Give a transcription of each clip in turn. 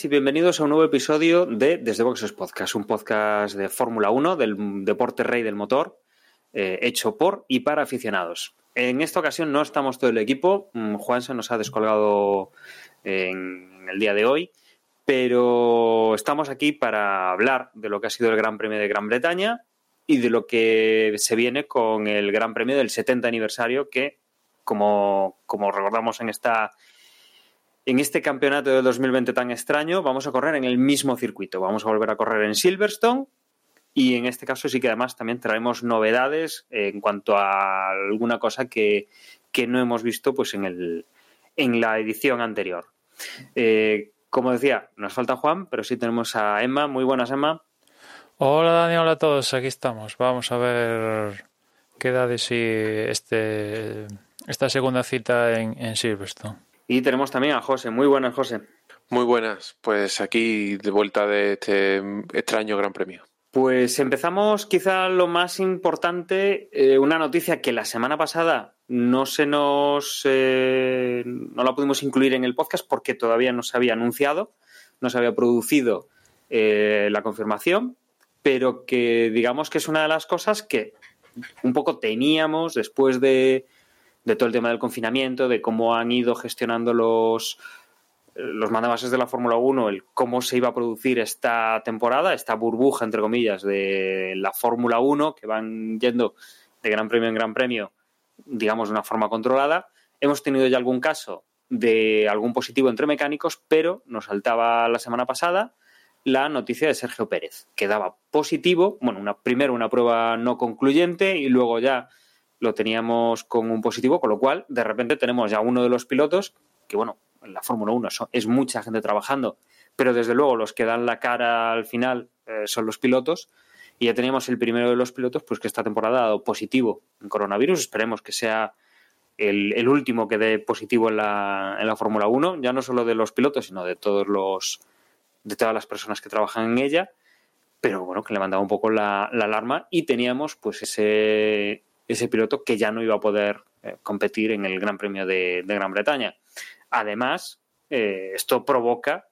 y bienvenidos a un nuevo episodio de Desde Boxes Podcast, un podcast de Fórmula 1, del deporte rey del motor, eh, hecho por y para aficionados. En esta ocasión no estamos todo el equipo, mm, Juan se nos ha descolgado en el día de hoy, pero estamos aquí para hablar de lo que ha sido el Gran Premio de Gran Bretaña y de lo que se viene con el Gran Premio del 70 aniversario que, como, como recordamos en esta en este campeonato del 2020 tan extraño vamos a correr en el mismo circuito. Vamos a volver a correr en Silverstone y en este caso sí que además también traemos novedades en cuanto a alguna cosa que, no hemos visto pues en, el, en la edición anterior. Eh, como decía, nos falta Juan, pero sí tenemos a Emma. Muy buenas, Emma. Hola, Dani, hola a todos. Aquí estamos. Vamos a ver qué da de sí este, esta segunda cita en, en Silverstone. Y tenemos también a José. Muy buenas, José. Muy buenas. Pues aquí de vuelta de este extraño Gran Premio. Pues empezamos quizá lo más importante, eh, una noticia que la semana pasada no se nos eh, no la pudimos incluir en el podcast porque todavía no se había anunciado, no se había producido eh, la confirmación, pero que digamos que es una de las cosas que un poco teníamos después de, de todo el tema del confinamiento, de cómo han ido gestionando los, los mandabases de la Fórmula 1, el cómo se iba a producir esta temporada, esta burbuja, entre comillas, de la Fórmula 1, que van yendo de gran premio en gran premio, digamos, de una forma controlada. Hemos tenido ya algún caso de algún positivo entre mecánicos, pero nos saltaba la semana pasada la noticia de Sergio Pérez, que daba positivo, bueno, una, primero una prueba no concluyente y luego ya lo teníamos con un positivo, con lo cual de repente tenemos ya uno de los pilotos, que bueno, en la Fórmula 1 es mucha gente trabajando, pero desde luego los que dan la cara al final eh, son los pilotos. Y ya teníamos el primero de los pilotos, pues que esta temporada ha dado positivo en coronavirus. Esperemos que sea el, último que dé positivo en la, en la Fórmula 1, ya no solo de los pilotos, sino de todos los de todas las personas que trabajan en ella. Pero bueno, que le mandaba un poco la alarma y teníamos pues ese ese piloto que ya no iba a poder eh, competir en el Gran Premio de, Gran Bretaña. Además, eh, esto provoca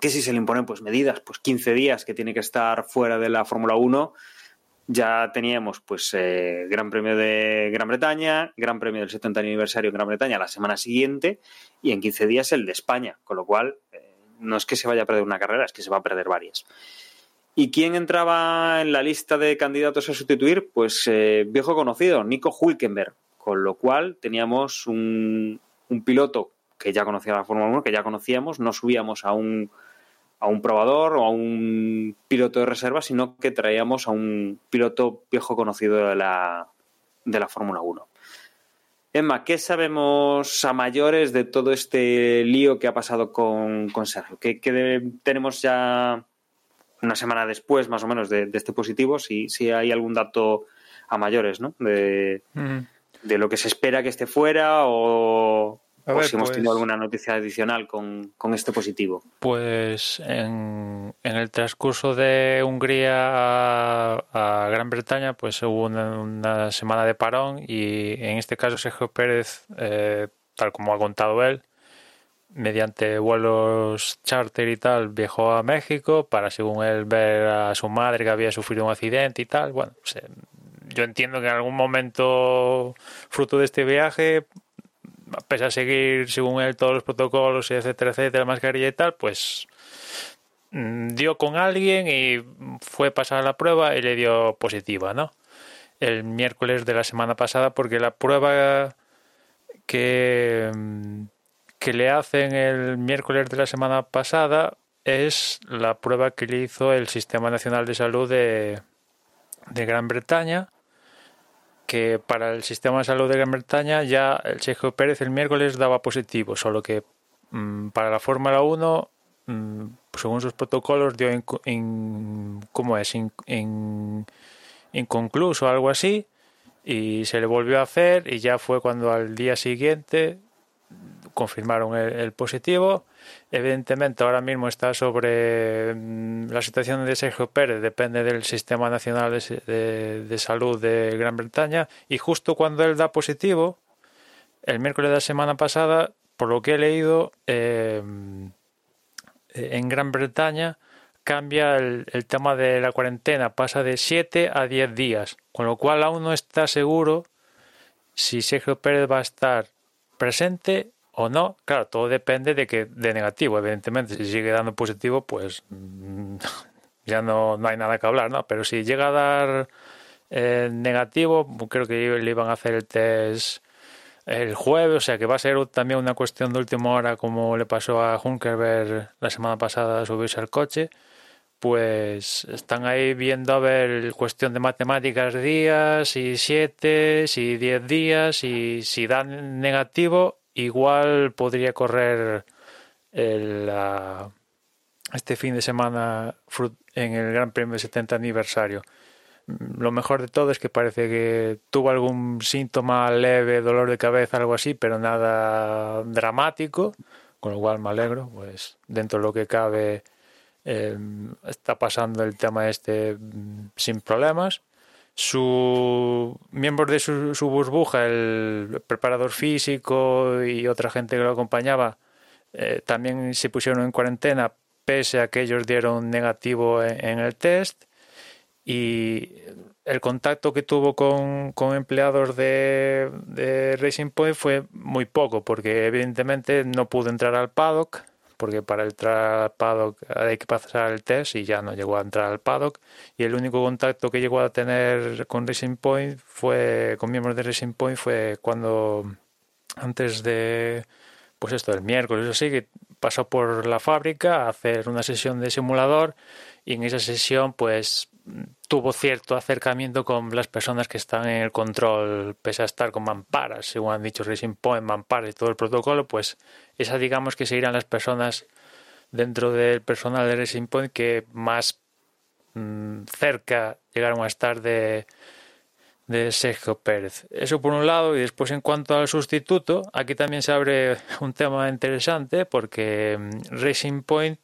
que si se le imponen pues medidas, pues 15 días que tiene que estar fuera de la Fórmula 1, ya teníamos pues eh, Gran Premio de Gran Bretaña, Gran Premio del 70 aniversario en Gran Bretaña la semana siguiente y en 15 días el de España, con lo cual no es que se vaya a perder una carrera, es que se va a perder varias. ¿Y quién entraba en la lista de candidatos a sustituir? Pues eh, viejo conocido, Nico Hulkenberg. Con lo cual teníamos un, piloto que ya conocía la Fórmula 1, que ya conocíamos, no subíamos a un, a un probador o a un piloto de reserva, sino que traíamos a un piloto viejo conocido de la, de la Fórmula 1. Emma, ¿qué sabemos a mayores de todo este lío que ha pasado con, Sergio? ¿Qué, ¿Qué, tenemos ya una semana después, más o menos, de, este positivo, si, si hay algún dato a mayores, ¿no? De, de lo que se espera que esté fuera o, si hemos tenido pues alguna noticia adicional con, este positivo. Pues en, en, el transcurso de Hungría a, Gran Bretaña, pues hubo una, semana de parón y en este caso Sergio Pérez, eh, tal como ha contado él, mediante vuelos charter y tal, viajó a México para, según él, ver a su madre que había sufrido un accidente y tal. Bueno, yo entiendo que en algún momento, fruto de este viaje, pese a seguir, según él, todos los protocolos, etcétera, etcétera, mascarilla y tal, pues mm, dio con alguien y fue pasar la prueba y le dio positiva, ¿no? El miércoles de la semana pasada, porque la prueba que mm, que le hacen el miércoles de la semana pasada es la prueba que le hizo el Sistema Nacional de Salud de, Gran Bretaña, que para el Sistema de Salud de Gran Bretaña ya el Sergio Pérez el miércoles daba positivo, solo que mm, para la Fórmula 1, mm, según sus protocolos, dio in, ¿cómo es? In, inconcluso o algo así, y se le volvió a hacer y ya fue cuando al día siguiente confirmaron el, positivo. Evidentemente ahora mismo está sobre mm, la situación de Sergio Pérez, depende del Sistema Nacional de, Salud de Gran Bretaña y justo cuando él da positivo, el miércoles de la semana pasada, por lo que he leído, eh, en Gran Bretaña cambia el, tema de la cuarentena, pasa de 7 a 10 días, con lo cual aún no está seguro si Sergio Pérez va a estar presente o no. Claro, todo depende de que de negativo, evidentemente. Si sigue dando positivo, pues mm, ya no, no hay nada que hablar, ¿no? Pero si llega a dar eh, negativo, creo que le iban a hacer el test el jueves, o sea que va a ser también una cuestión de última hora como le pasó a Junkerberg la semana pasada subirse al coche pues están ahí viendo a ver cuestión de matemáticas días y siete, y diez días y si dan negativo igual podría correr el, este fin de semana en el Gran Premio de 70 aniversario. Lo mejor de todo es que parece que tuvo algún síntoma leve, dolor de cabeza, algo así, pero nada dramático, con lo cual me alegro, pues dentro de lo que cabe Em, está pasando el tema este mm, sin problemas. Su miembro de su, burbuja, el preparador físico y otra gente que lo acompañaba, eh, también se pusieron en cuarentena pese a que ellos dieron negativo en, el test y el contacto que tuvo con, empleados de, Racing Point fue muy poco porque evidentemente no pudo entrar al paddock porque para entrar al paddock hay que pasar el test y ya no llegó a entrar al paddock. Y el único contacto que llegó a tener con Racing Point fue con miembros de Racing Point fue cuando antes de pues esto del miércoles así que pasó por la fábrica a hacer una sesión de simulador. Y en esa sesión pues tuvo cierto acercamiento con las personas que están en el control, pese a estar con mamparas, según han dicho Racing Point, mamparas y todo el protocolo, pues esa digamos que seguirán las personas dentro del personal de Racing Point que más mm, cerca llegaron a estar de, de Sergio Pérez. Eso por un lado, y después en cuanto al sustituto, aquí también se abre un tema interesante porque mm, Racing Point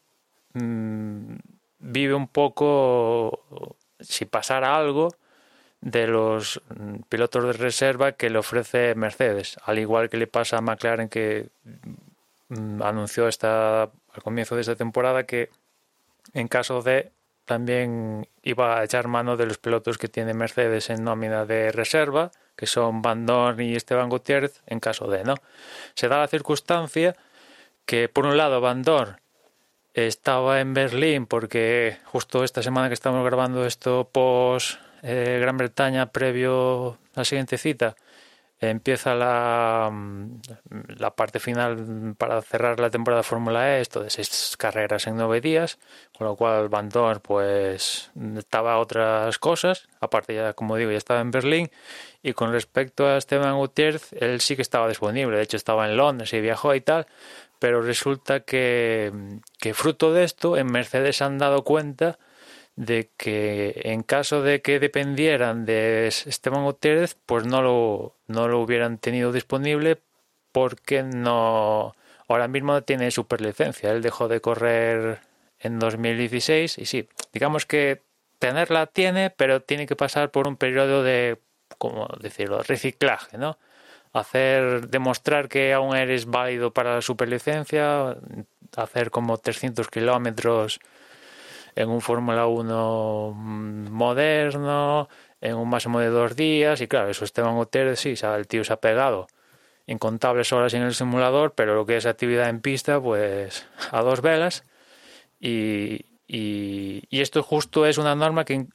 mm, vive un poco, si pasara algo, de los pilotos de reserva que le ofrece Mercedes, al igual que le pasa a McLaren que mm, anunció esta, al comienzo de esta temporada que en caso de también iba a echar mano de los pilotos que tiene Mercedes en nómina de reserva, que son Van Dorn y Esteban Gutiérrez, en caso de, ¿no? Se da la circunstancia que, por un lado, Van Dorn estaba en Berlín porque justo esta semana que estamos grabando esto post eh, Gran Bretaña previo a la siguiente cita empieza la, mm, la parte final para cerrar la temporada Fórmula E, esto de seis carreras en nueve días, con lo cual Van Dorn pues estaba otras cosas, aparte ya como digo ya estaba en Berlín y con respecto a Esteban Gutiérrez, él sí que estaba disponible, de hecho estaba en Londres y viajó y tal, pero resulta que, fruto de esto en Mercedes han dado cuenta de que en caso de que dependieran de Esteban Gutiérrez, pues no lo, no lo hubieran tenido disponible porque no ahora mismo tiene superlicencia. Él dejó de correr en 2016 y sí, digamos que tenerla tiene, pero tiene que pasar por un periodo de, como decirlo, reciclaje, ¿no? Hacer demostrar que aún eres válido para la superlicencia, hacer como 300 kilómetros en un Fórmula 1 moderno, en un máximo de dos días, y claro, eso Esteban Gutiérrez sí, el tío se ha pegado incontables horas en el simulador, pero lo que es actividad en pista, pues a dos velas, y, y esto justo es una norma que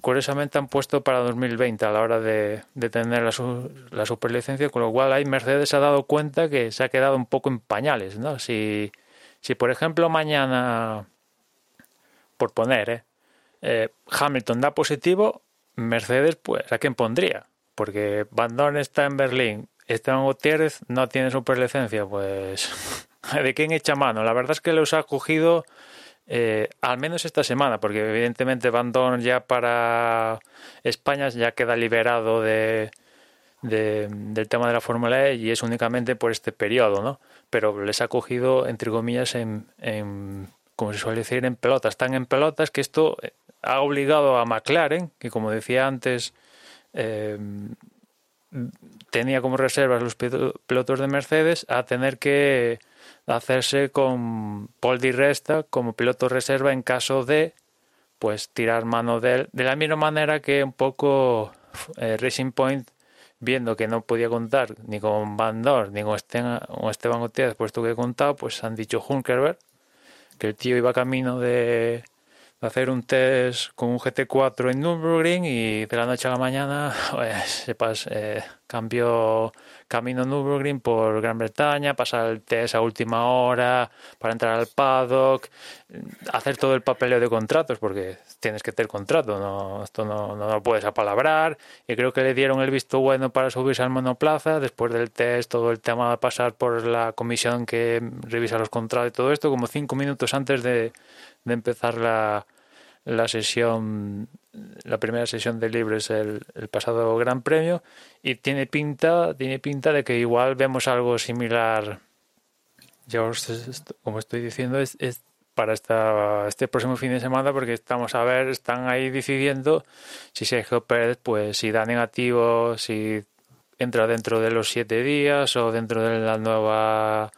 curiosamente han puesto para 2020 a la hora de, tener la, la, superlicencia, con lo cual ahí Mercedes ha dado cuenta que se ha quedado un poco en pañales, ¿no? Si, si por ejemplo mañana, por poner, ¿eh? Eh, Hamilton da positivo, Mercedes, pues, ¿a quién pondría? Porque Van Dorn está en Berlín, Esteban Gutiérrez no tiene superlicencia, pues, ¿de quién echa mano? La verdad es que los ha cogido eh, al menos esta semana, porque evidentemente Van Dorn ya para España ya queda liberado de, del tema de la Fórmula E y es únicamente por este periodo, ¿no? Pero les ha cogido, entre comillas, en, en como se suele decir, en pelotas. Están en pelotas que esto eh, ha obligado a McLaren, que como decía antes, eh, tenía como reservas los pilotos de Mercedes, a tener que hacerse con Paul Di Resta como piloto reserva en caso de pues tirar mano de él, de la misma manera que un poco eh, Racing Point viendo que no podía contar ni con Van Dorn ni con Esteban, Gutiérrez, puesto que he contado, pues han dicho Hunkerberg, que el tío iba camino de, hacer un test con un GT4 en Nürburgring y de la noche a la mañana pues, sepas, eh, cambió camino Nürburgring por Gran Bretaña, pasar el test a última hora para entrar al paddock, hacer todo el papeleo de contratos porque tienes que tener contrato, no, esto no, no lo puedes apalabrar. Y creo que le dieron el visto bueno para subirse al monoplaza. Después del test, todo el tema de pasar por la comisión que revisa los contratos y todo esto como cinco minutos antes de, de empezar la, la sesión, la primera sesión de libres el, el, pasado Gran Premio y tiene pinta, tiene pinta de que igual vemos algo similar. Yo, como estoy diciendo, es, es para esta, este próximo fin de semana porque estamos a ver, están ahí decidiendo si Sergio Pérez, pues si da negativo, si entra dentro de los siete días o dentro de la nueva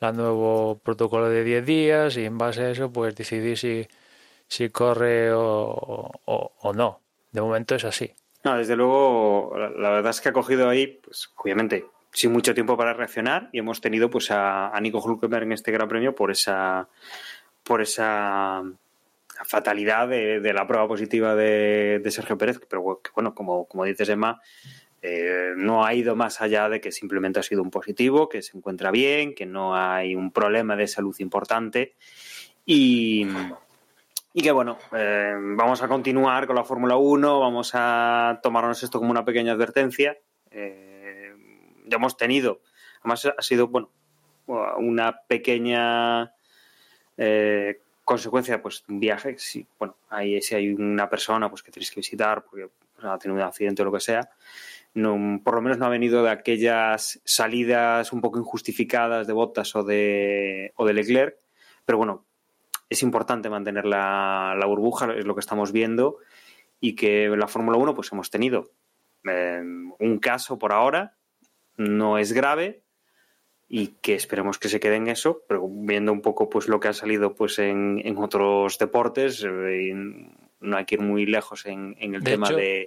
la nuevo protocolo de 10 días y en base a eso pues decidir si si corre o, o, no. De momento es así. No, desde luego, la, verdad es que ha cogido ahí, pues obviamente, sin mucho tiempo para reaccionar y hemos tenido pues a, Nico Hulkenberg en este Gran Premio por esa por esa fatalidad de, la prueba positiva de, Sergio Pérez, pero bueno, como, como dices Emma, eh, no ha ido más allá de que simplemente ha sido un positivo, que se encuentra bien, que no hay un problema de salud importante y, y que bueno, eh, vamos a continuar con la Fórmula 1, vamos a tomarnos esto como una pequeña advertencia. Eh, ya hemos tenido, además ha sido, bueno, una pequeña eh, consecuencia pues un viaje. Si, bueno, ahí si hay una persona pues que tenéis que visitar porque pues, ha tenido un accidente o lo que sea, por lo menos no ha venido de aquellas salidas un poco injustificadas de Bottas o de, o de Leclerc, pero bueno, es importante mantener la, la, burbuja, es lo que estamos viendo, y que en la Fórmula 1 pues hemos tenido eh, un caso por ahora, no es grave, y que esperemos que se quede en eso, pero viendo un poco pues lo que ha salido pues en, en otros deportes, eh, no hay que ir muy lejos en, en el de tema hecho, de...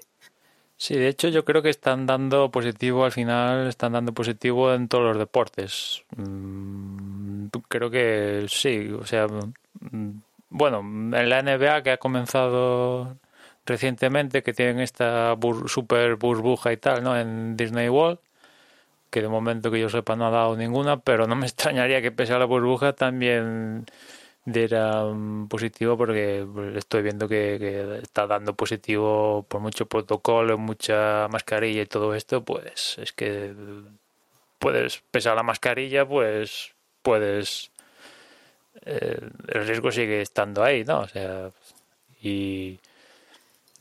Sí, de hecho yo creo que están dando positivo al final, están dando positivo en todos los deportes. Mm, creo que sí, o sea, bueno, en la NBA que ha comenzado recientemente, que tienen esta bur super burbuja y tal, ¿no? En Disney World, que de momento que yo sepa no ha dado ninguna, pero no me extrañaría que pese a la burbuja también diera positivo porque estoy viendo que, que, está dando positivo por mucho protocolo, mucha mascarilla y todo esto, pues es que puedes, pese a la mascarilla, pues puedes eh, el riesgo sigue estando ahí, ¿no? O sea, y,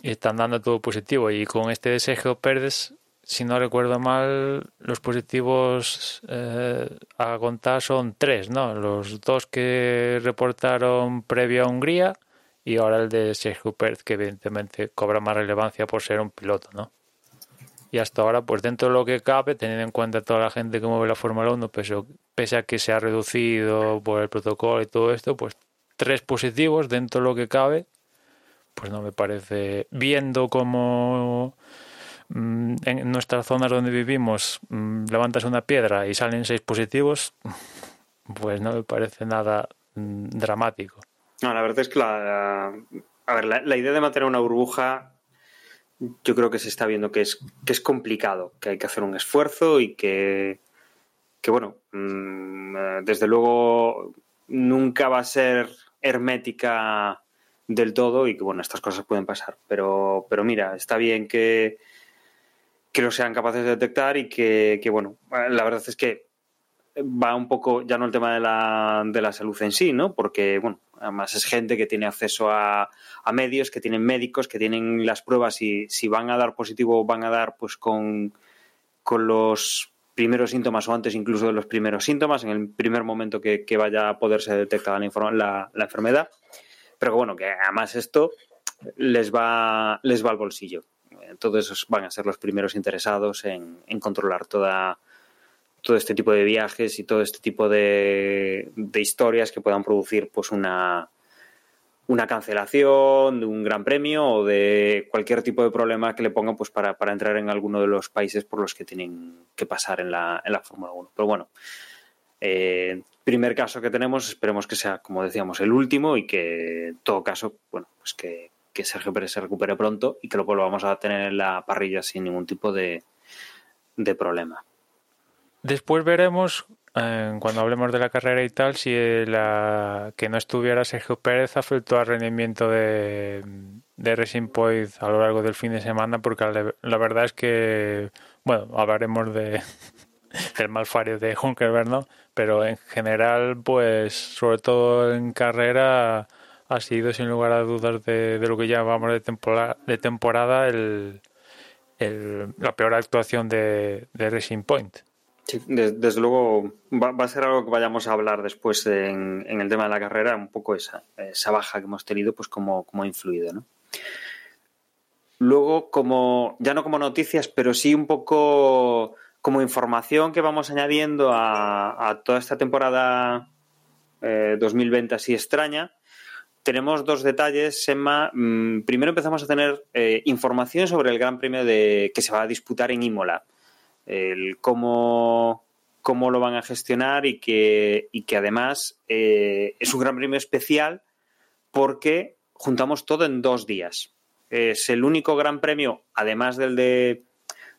están dando todo positivo. Y con este de Sergio Pérez, si no recuerdo mal, los positivos eh, a contar son tres, ¿no? Los dos que reportaron previo a Hungría y ahora el de Sergio Pérez, que evidentemente cobra más relevancia por ser un piloto, ¿no? Y hasta ahora, pues dentro de lo que cabe, teniendo en cuenta toda la gente que mueve la Fórmula 1, pese, a que se ha reducido por el protocolo y todo esto, pues tres positivos dentro de lo que cabe, pues no me parece, viendo como mm, en nuestras zonas donde vivimos mm, levantas una piedra y salen seis positivos, pues no me parece nada mm, dramático. No, la verdad es que la, a ver, la idea de mantener una burbuja yo creo que se está viendo que es, que es complicado, que hay que hacer un esfuerzo y que, que bueno, mmm, desde luego nunca va a ser hermética del todo y que bueno, estas cosas pueden pasar. Pero, pero mira, está bien que, que lo sean capaces de detectar y que, que, bueno, la verdad es que va un poco, ya no el tema de la, de la salud en sí, ¿no? Porque, bueno, además es gente que tiene acceso a, a, medios, que tienen médicos, que tienen las pruebas y si van a dar positivo van a dar pues con, con los primeros síntomas o antes incluso de los primeros síntomas, en el primer momento que, vaya a poderse detectar la, la, enfermedad. Pero bueno, que además esto les va, les va al bolsillo. Esos van a ser los primeros interesados en, en controlar toda, todo este tipo de viajes y todo este tipo de, de historias que puedan producir pues una, una cancelación de un gran premio o de cualquier tipo de problema que le pongan pues para, para entrar en alguno de los países por los que tienen que pasar en la, en la Fórmula 1. Pero bueno, eh, primer caso que tenemos, esperemos que sea, como decíamos, el último y que en todo caso, bueno, pues que, que Sergio Pérez se recupere pronto y que lo volvamos a tener en la parrilla sin ningún tipo de, de problema. Después veremos cuando hablemos de la carrera y tal, si la que no estuviera Sergio Pérez afectó al rendimiento de, de Racing Point a lo largo del fin de semana, porque la, verdad es que, bueno, hablaremos de del malfario de Hunkerberg, ¿no? Pero en general, pues, sobre todo en carrera, ha sido sin lugar a dudas de, lo que llamamos de temporada, de temporada el, la peor actuación de, de Racing Point. Sí, desde, luego va, a ser algo que vayamos a hablar después en, el tema de la carrera, un poco esa, esa baja que hemos tenido, pues cómo, ha influido, ¿no? Luego, como, ya no como noticias, pero sí un poco como información que vamos añadiendo a, toda esta temporada 2020 eh, así extraña, tenemos dos detalles, Emma. Mm, primero empezamos a tener eh, información sobre el Gran Premio de, que se va a disputar en Imola el cómo, cómo lo van a gestionar y que, y que además eh, es un gran premio especial porque juntamos todo en dos días. Es el único gran premio, además del, de,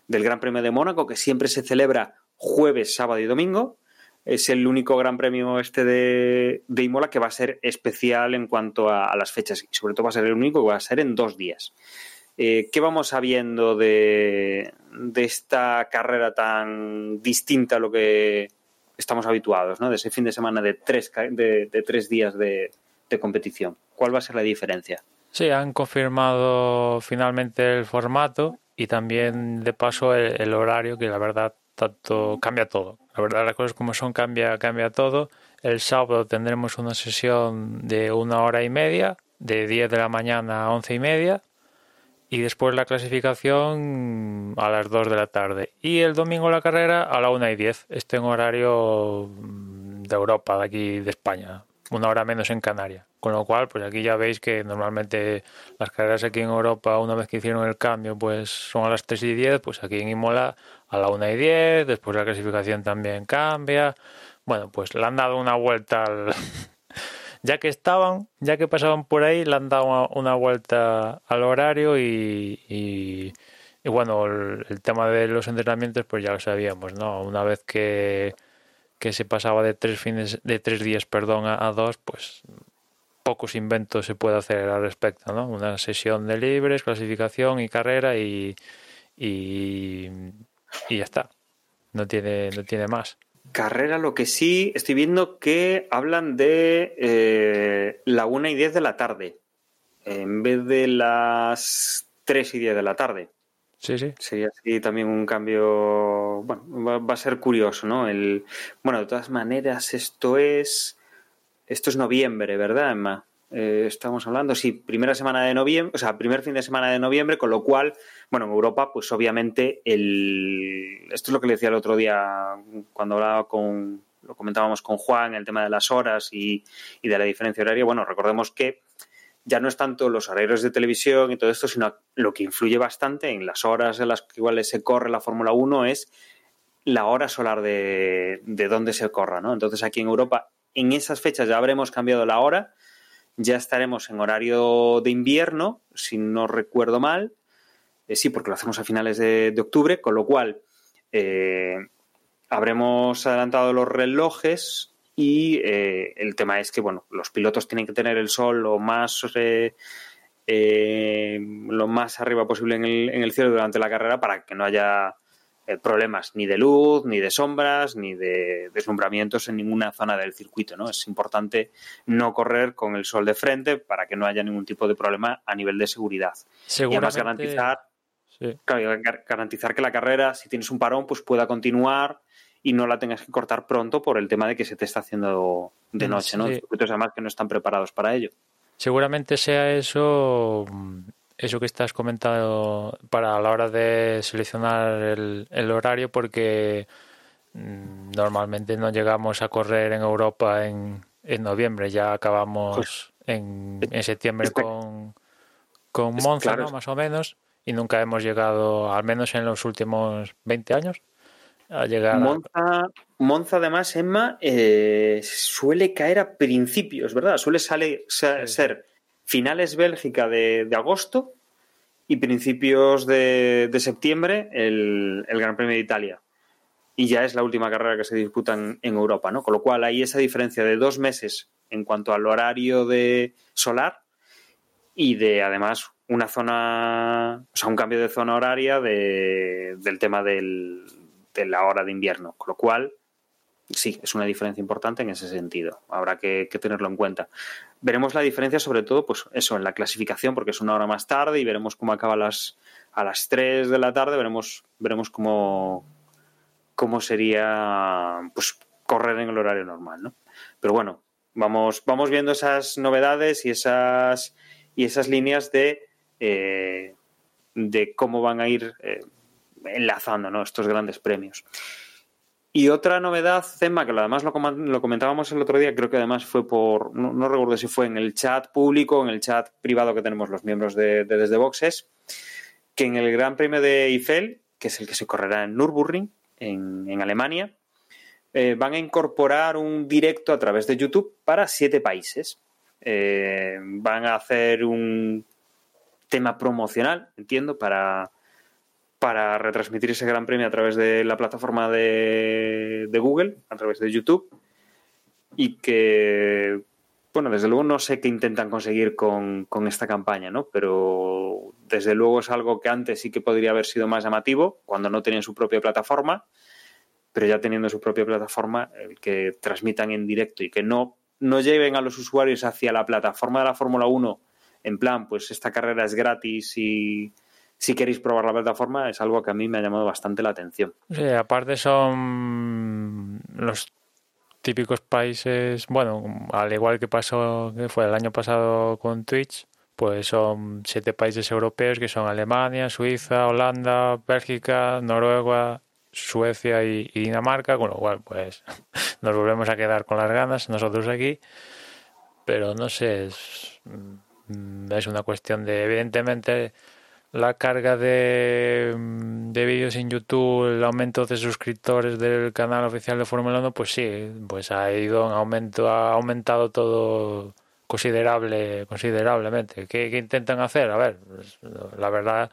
del Gran Premio de Mónaco, que siempre se celebra jueves, sábado y domingo. Es el único gran premio este de, de Imola que va a ser especial en cuanto a, a, las fechas y sobre todo va a ser el único que va a ser en dos días. Eh, ¿Qué vamos sabiendo de, esta carrera tan distinta a lo que estamos habituados, ¿no? de ese fin de semana de tres, de, tres días de, competición? ¿Cuál va a ser la diferencia? Sí, han confirmado finalmente el formato y también de paso el, horario, que la verdad tanto cambia todo. La verdad las cosas como son cambia, cambia todo. El sábado tendremos una sesión de una hora y media, de 10 de la mañana a once y media, y después la clasificación a las 2 de la tarde. Y el domingo la carrera a la 1 y 10. Este en horario mm, de Europa, de aquí de España. Una hora menos en Canarias. Con lo cual, pues aquí ya veis que normalmente las carreras aquí en Europa, una vez que hicieron el cambio, pues son a las 3 y 10. Pues aquí en Imola a la 1 y 10. Después la clasificación también cambia. Bueno, pues le han dado una vuelta al, ya que estaban, ya que pasaban por ahí, le han dado una, vuelta al horario y, y, bueno, el, tema de los entrenamientos pues ya lo sabíamos, ¿no? Una vez que, se pasaba de tres fines, de tres días, perdón, a, dos, pues pocos inventos se puede hacer al respecto, ¿no? Una sesión de libres, clasificación y carrera y, y, y ya está. No tiene, no tiene más. Carrera, lo que sí, estoy viendo que hablan de eh, la 1 y 10 de la tarde, en vez de las 3 y 10 de la tarde. Sí, sí. Sería así también un cambio. Bueno, va, a ser curioso, ¿no? El, bueno, de todas maneras, esto es. Esto es noviembre, ¿verdad, Emma? Eh, estamos hablando, sí, primera semana de noviembre, o sea, primer fin de semana de noviembre, con lo cual, bueno, en Europa, pues obviamente, el, esto es lo que le decía el otro día cuando hablaba con, lo comentábamos con Juan, el tema de las horas y, de la diferencia horaria. Bueno, recordemos que ya no es tanto los horarios de televisión y todo esto, sino lo que influye bastante en las horas en las que iguales se corre la Fórmula 1 es la hora solar de, de dónde se corra, ¿no? Entonces aquí en Europa, en esas fechas ya habremos cambiado la hora ya estaremos en horario de invierno, si no recuerdo mal. Eh, sí, porque lo hacemos a finales de, octubre, con lo cual eh, habremos adelantado los relojes y eh, el tema es que, bueno, los pilotos tienen que tener el sol lo más, lo más arriba posible en el, en el cielo durante la carrera para que no haya problemas ni de luz, ni de sombras, ni de deslumbramientos en ninguna zona del circuito. ¿no? Es importante no correr con el sol de frente para que no haya ningún tipo de problema a nivel de seguridad. Y además garantizar. Claro, garantizar que la carrera, si tienes un parón, pues pueda continuar y no la tengas que cortar pronto por el tema de que se te está haciendo de mm, noche, ¿no? Circuitos además que no están preparados para ello. Seguramente sea eso, eso que estás comentando para la hora de seleccionar el, horario, porque mm, normalmente no llegamos a correr en Europa en, en noviembre, ya acabamos pues, en, en, septiembre con, con Monza, ¿no? más o menos y nunca hemos llegado, al menos en los últimos 20 años, a llegar Monza, Monza además, Emma, eh, suele caer a principios, ¿verdad? Suele sale, ser, finales Bélgica de, agosto y principios de, septiembre el, Gran Premio de Italia. Y ya es la última carrera que se disputa en, en Europa, ¿no? Con lo cual hay esa diferencia de dos meses en cuanto al horario de solar y de además una zona, o sea, un cambio de zona horaria de, del tema del, de la hora de invierno, con lo cual sí, es una diferencia importante en ese sentido. Habrá que, tenerlo en cuenta. Veremos la diferencia sobre todo, pues eso, en la clasificación, porque es una hora más tarde y veremos cómo acaba las, a las 3 de la tarde, veremos, veremos cómo, cómo sería pues correr en el horario normal, ¿no? Pero bueno, vamos, vamos viendo esas novedades y esas, y esas líneas de eh, de cómo van a ir eh, enlazando estos grandes premios. Y otra novedad, Zema, que además lo, comentábamos el otro día, creo que además fue por, no, recuerdo si fue en el chat público, en el chat privado que tenemos los miembros de, Desde Boxes, que en el Gran Premio de Eiffel, que es el que se correrá en Nürburgring, en, Alemania, eh, van a incorporar un directo a través de YouTube para siete países. van a hacer un, tema promocional, entiendo, para, para retransmitir ese gran premio a través de la plataforma de, Google, a través de YouTube, y que, bueno, desde luego no sé qué intentan conseguir con, esta campaña, ¿no? Pero desde luego es algo que antes sí que podría haber sido más llamativo, cuando no tenían su propia plataforma, pero ya teniendo su propia plataforma, el que transmitan en directo y que no, no lleven a los usuarios hacia la plataforma de la Fórmula 1 en plan, pues esta carrera es gratis y si queréis probar la plataforma es algo que a mí me ha llamado bastante la atención. Sí, aparte son los típicos países, bueno, al igual que pasó, que fue el año pasado con Twitch, pues son siete países europeos que son Alemania, Suiza, Holanda, Bélgica, Noruega, Suecia y, Dinamarca, con lo cual pues nos volvemos a quedar con las ganas nosotros aquí, pero no sé, es, es una cuestión de, evidentemente, la carga de, mm, de vídeos en YouTube, el aumento de suscriptores del canal oficial de Fórmula 1, pues sí, pues ha ido en aumento, ha aumentado todo considerable, considerablemente. ¿Qué, qué intentan hacer? A ver, pues, la verdad,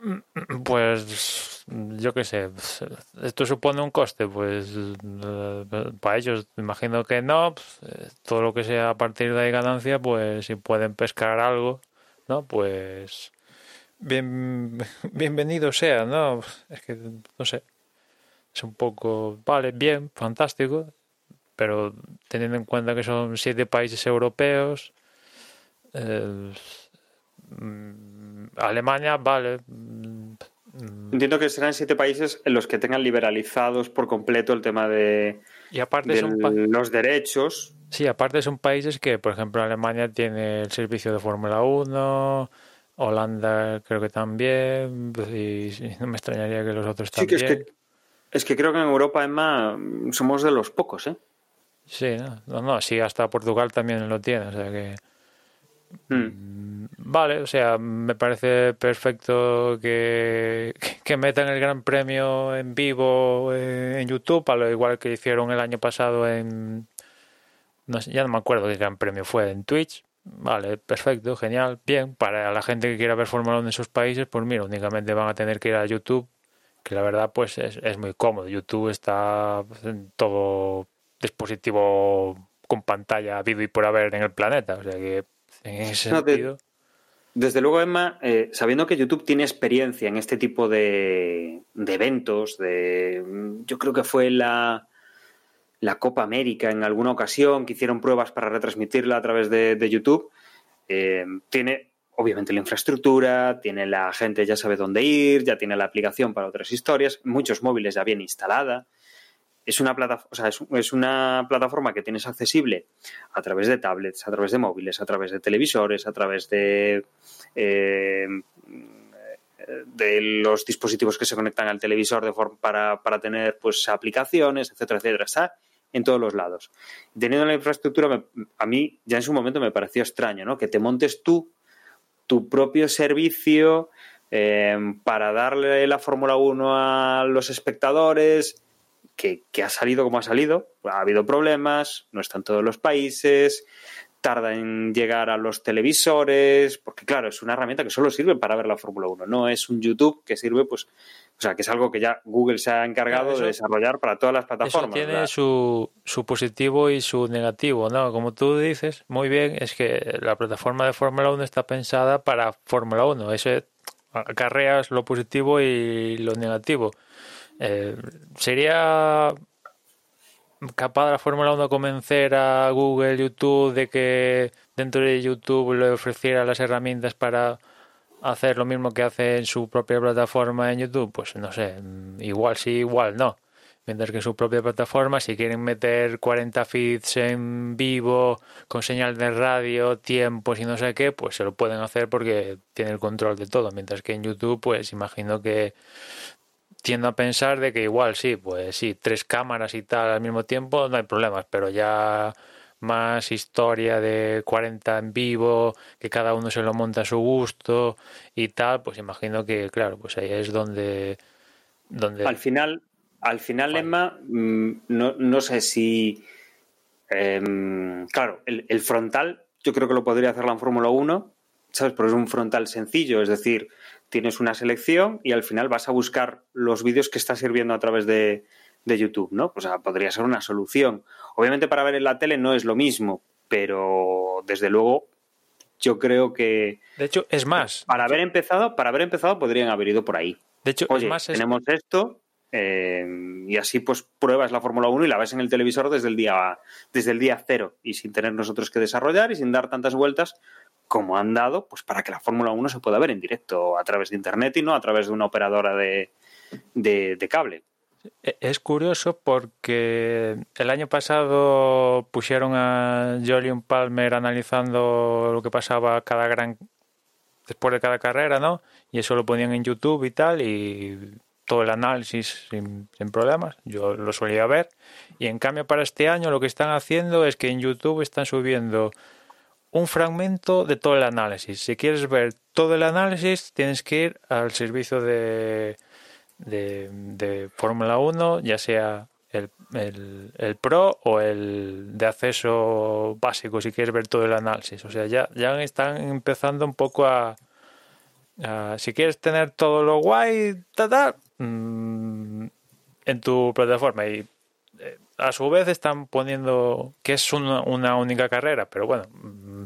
pues yo qué sé, esto supone un coste, pues para ellos imagino que no, pues, todo lo que sea a partir de ahí ganancia, pues si pueden pescar algo, ¿no? Pues bien, bienvenido sea, ¿no? Es que no sé, es un poco, vale, bien, fantástico, pero teniendo en cuenta que son siete países europeos, eh, Alemania, vale. Entiendo que serán siete países en los que tengan liberalizados por completo el tema de, y aparte los derechos. Sí, aparte son países que, por ejemplo, Alemania tiene el servicio de Fórmula 1, Holanda creo que también, y no me extrañaría que los otros también. Sí, que es, que, es que creo que en Europa, Emma, somos de los pocos, ¿eh? Sí, no, no, sí, hasta Portugal también lo tiene, o sea que... Hmm. Vale, o sea, me parece perfecto que, que metan el Gran Premio en vivo eh, en YouTube, a lo igual que hicieron el año pasado en. No sé, ya no me acuerdo qué Gran Premio fue, en Twitch. Vale, perfecto, genial, bien. Para la gente que quiera ver Fórmula 1 en sus países, pues mira, únicamente van a tener que ir a YouTube, que la verdad, pues es, es muy cómodo. YouTube está en todo dispositivo con pantalla vivo y por haber en el planeta, o sea que en ese sentido. Desde luego, Emma, eh, sabiendo que YouTube tiene experiencia en este tipo de, eventos, de, yo creo que fue la, la, Copa América en alguna ocasión, que hicieron pruebas para retransmitirla a través de, YouTube, eh, tiene obviamente la infraestructura, tiene la gente ya sabe dónde ir, ya tiene la aplicación para otras historias, muchos móviles ya bien instalada. Es una, plataforma, o sea, es una plataforma que tienes accesible a través de tablets, a través de móviles, a través de televisores, a través de, eh, de los dispositivos que se conectan al televisor de forma para, para tener pues aplicaciones, etcétera, etcétera. Está en todos los lados. Teniendo la infraestructura, me- a mí ya en su momento me pareció extraño, ¿no? Que te montes tú tu propio servicio eh, para darle la Fórmula 1 a los espectadores, que, que ha salido como ha salido. Ha habido problemas, no está en todos los países, tarda en llegar a los televisores, porque claro, es una herramienta que solo sirve para ver la Fórmula 1, no es un YouTube que sirve, pues, o sea, que es algo que ya Google se ha encargado Claro, eso- de desarrollar para todas las Eso plataformas. tiene ¿verdad? su, su positivo y su negativo, ¿no? Como tú dices, muy bien, es que la plataforma de Fórmula 1 está pensada para Fórmula 1. Eso acarreas lo positivo y lo negativo. Eh, ¿Sería capaz la Fórmula 1 convencer a Google, YouTube, de que dentro de YouTube le ofreciera las herramientas para hacer lo mismo que hace en su propia plataforma en YouTube? Pues no sé, mm, igual sí, igual no. Mientras que en su propia plataforma, si quieren meter 40 feeds en vivo, con señal de radio, tiempos y no sé qué, pues se lo pueden hacer porque tiene el control de todo. Mientras que en YouTube, pues imagino que tiendo a pensar de que igual sí, pues sí, tres cámaras y tal al mismo tiempo, no hay problemas, pero ya más historia de 40 en vivo, que cada uno se lo monta a su gusto y tal, pues imagino que, claro, pues ahí es donde... donde Al final, al final, Vale. Emma, mm, no, no sé si. em, claro, el, el frontal, yo creo que lo podría hacer la Fórmula 1, ¿sabes? Pero es un frontal sencillo, es decir, tienes una selección y al final vas a buscar los vídeos que está sirviendo a través de, de YouTube, ¿no? O sea, podría ser una solución. Obviamente, para ver en la tele no es lo mismo, pero desde luego, yo creo que de hecho, es más, para haber empezado, para haber empezado, podrían haber ido por ahí. de hecho, Oye, es más, es- tenemos esto eh, y así pues pruebas la Fórmula 1 y la ves en el televisor desde el día desde el día cero y sin tener nosotros que desarrollar y sin dar tantas vueltas como han dado pues para que la Fórmula 1 se pueda ver en directo a través de internet y no a través de una operadora de, de, cable. E- Es curioso porque el año pasado pusieron a Jolyon Palmer analizando lo que pasaba cada gran después de cada carrera, ¿no? Y eso lo ponían en YouTube y tal y todo el análisis sin, sin problemas. Yo lo solía ver y en cambio para este año lo que están haciendo es que en YouTube están subiendo un fragmento de todo el análisis. Si quieres ver todo el análisis, tienes que ir al servicio de, de, Fórmula 1, ya sea el, el, Pro o el de acceso básico, si quieres ver todo el análisis. O sea, ya, ya están empezando un poco a, si quieres tener todo lo guay, ta, ta, mm, en tu plataforma. Y a su vez están poniendo que es una, una única carrera, pero bueno, mm,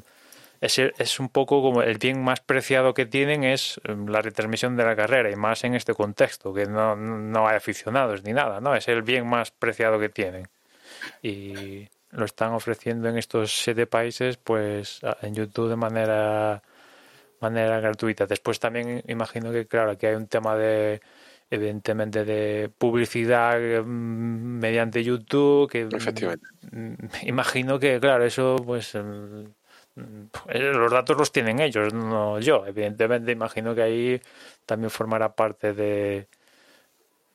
es, es un poco como el bien más preciado que tienen es mm, la retransmisión de la carrera y más en este contexto, que no, no hay aficionados ni nada, ¿no? Es el bien más preciado que tienen. Y lo están ofreciendo en estos siete países, pues en YouTube de manera manera gratuita. Después también imagino que, claro, que hay un tema de, evidentemente, de publicidad mm, mediante YouTube, que mm, Efectivamente. mm, imagino que, claro, eso, pues, mm, mm, los datos los tienen ellos, no yo. Evidentemente, imagino que ahí también formará parte de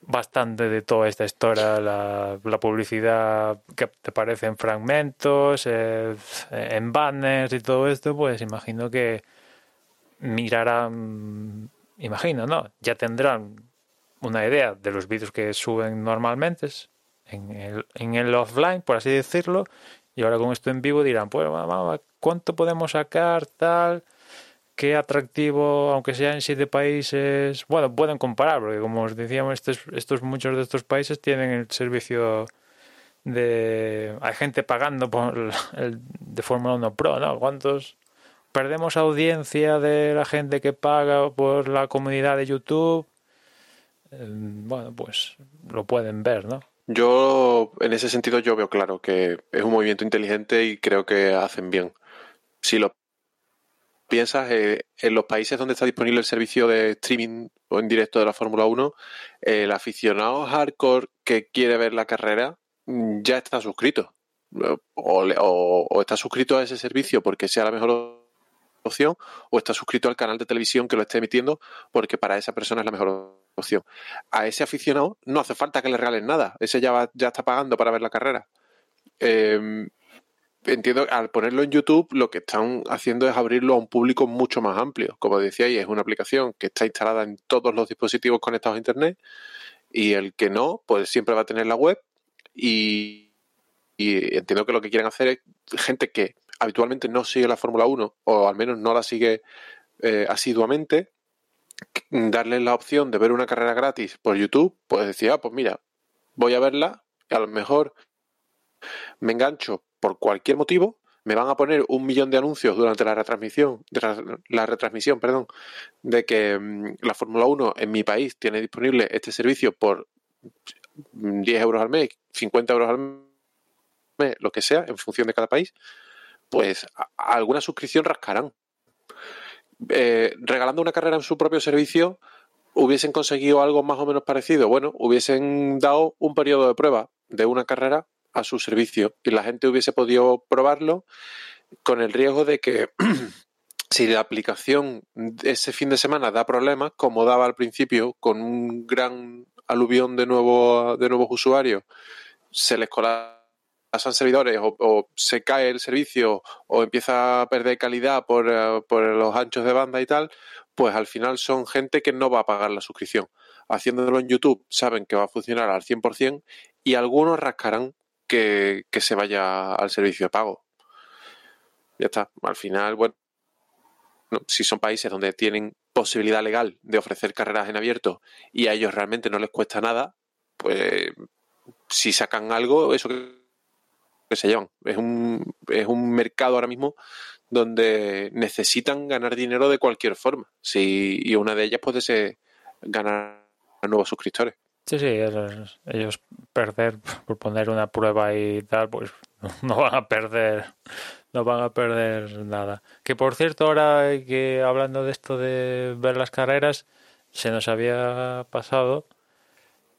bastante de toda esta historia, la, la publicidad que te aparece en fragmentos, eh, en banners y todo esto, pues imagino que mirarán, imagino, ¿no? Ya tendrán una idea de los vídeos que suben normalmente en el, en el offline, por así decirlo, y ahora con esto en vivo dirán, pues, ¿cuánto podemos sacar tal? Qué atractivo, aunque sea en siete países. Bueno, pueden comparar, porque como os decíamos, estos, estos muchos de estos países tienen el servicio de. Hay gente pagando por el de Fórmula 1 Pro, ¿no? ¿Cuántos perdemos audiencia de la gente que paga por la comunidad de YouTube? Bueno, pues lo pueden ver, ¿no? Yo, en ese sentido, yo veo claro que es un movimiento inteligente y creo que hacen bien. Si lo piensas eh, en los países donde está disponible el servicio de streaming o en directo de la Fórmula 1, el aficionado hardcore que quiere ver la carrera mm, ya está suscrito. O, está suscrito a ese servicio porque sea la mejor opción, o está suscrito al canal de televisión que lo esté emitiendo porque para esa persona es la mejor opción. A ese aficionado no hace falta que le regalen nada, ese ya, ya está pagando para ver la carrera. Eh, entiendo al ponerlo en YouTube lo que están haciendo es abrirlo a un público mucho más amplio. Como decía, y es una aplicación que está instalada en todos los dispositivos conectados a Internet y el que no, pues siempre va a tener la web y, entiendo que lo que quieren hacer es gente que habitualmente no sigue la Fórmula 1 o al menos no la sigue eh, asiduamente, darles la opción de ver una carrera gratis por YouTube, pues decía, ah, pues mira, voy a verla, y a lo mejor me engancho por cualquier motivo, me van a poner un millón de anuncios durante la retransmisión, la retransmisión, perdón, de que mm, la Fórmula 1 en mi país tiene disponible este servicio por 10 euros al mes, 50 euros al mes, lo que sea, en función de cada país, pues alguna suscripción rascarán. Eh, regalando una carrera en su propio servicio, hubiesen conseguido algo más o menos parecido. Bueno, hubiesen dado un periodo de prueba de una carrera a su servicio y la gente hubiese podido probarlo con el riesgo de que si la aplicación ese fin de semana da problemas, como daba al principio, con un gran aluvión de, nuevo, de nuevos usuarios, se les colapsan servidores o, se cae el servicio o empieza a perder calidad por, eh, por los anchos de banda y tal, pues al final son gente que no va a pagar la suscripción. Haciéndolo en YouTube saben que va a funcionar al 100% y algunos rascarán que, se vaya al servicio de pago. Ya está. Al final, bueno, si son países donde tienen posibilidad legal de ofrecer carreras en abierto y a ellos realmente no les cuesta nada, pues si sacan algo, eso que, se llevan. Es un, es un mercado ahora mismo donde necesitan ganar dinero de cualquier forma. Si, y una de ellas puede ser ganar nuevos suscriptores. Sí, sí, ellos, perder por poner una prueba y tal, pues no van a perder, no van a perder nada. Que por cierto, ahora que hablando de esto de ver las carreras, se nos había pasado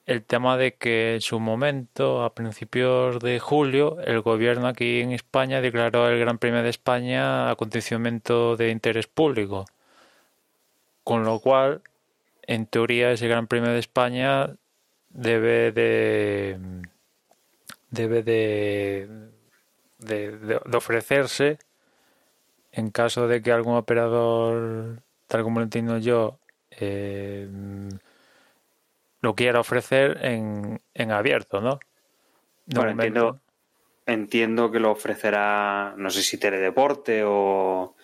el tema de que en su momento, a principios de julio, el gobierno aquí en España declaró el Gran Premio de España acontecimiento de interés público. Con lo cual, en teoría, ese Gran Premio de España debe de debe de, de, ofrecerse en caso de que algún operador tal como lo entiendo yo eh, lo quiera ofrecer en, en abierto ¿no? entiendo, entiendo que lo ofrecerá no sé si Teledeporte o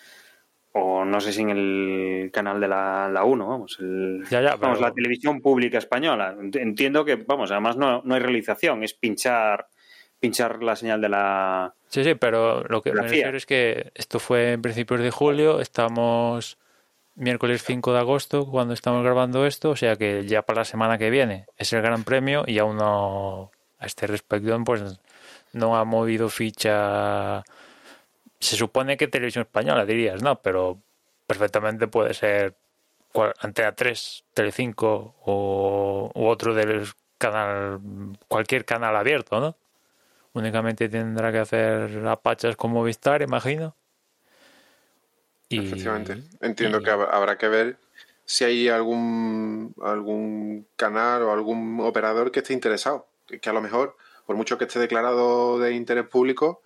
o no sé si en el canal de la, la 1, vamos, vamos la televisión pública española. Entiendo que, vamos, además no, no hay realización, es pinchar pinchar la señal de la... Sí, sí, pero lo que me refiero es que esto fue en principios de julio, estamos miércoles 5 de agosto cuando estamos grabando esto, o sea que ya para la semana que viene es el Gran Premio y aún no, a este respecto, pues no ha movido ficha se supone que televisión española dirías, ¿no? Pero perfectamente puede ser Antena 3, Telecinco o u otro del canal, cualquier canal abierto, ¿no? Únicamente tendrá que hacer apachas como Movistar, imagino. Efectivamente. Entiendo que habrá que ver si hay algún, algún canal o algún operador que esté interesado. Que a lo mejor, por mucho que esté declarado de interés público,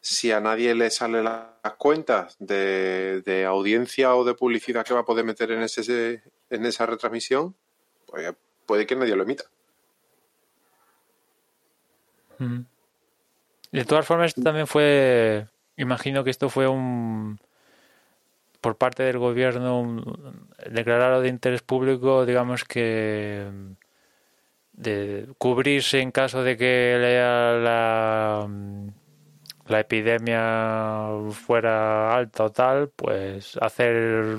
si a nadie le salen las cuentas de, audiencia o de publicidad que va a poder meter en, ese, en esa retransmisión, pues puede que nadie lo emita. De todas formas, esto también fue, imagino que esto fue un, por parte del gobierno, declarado de interés público, digamos que de cubrirse en caso de que la la epidemia fuera alta o tal, pues hacer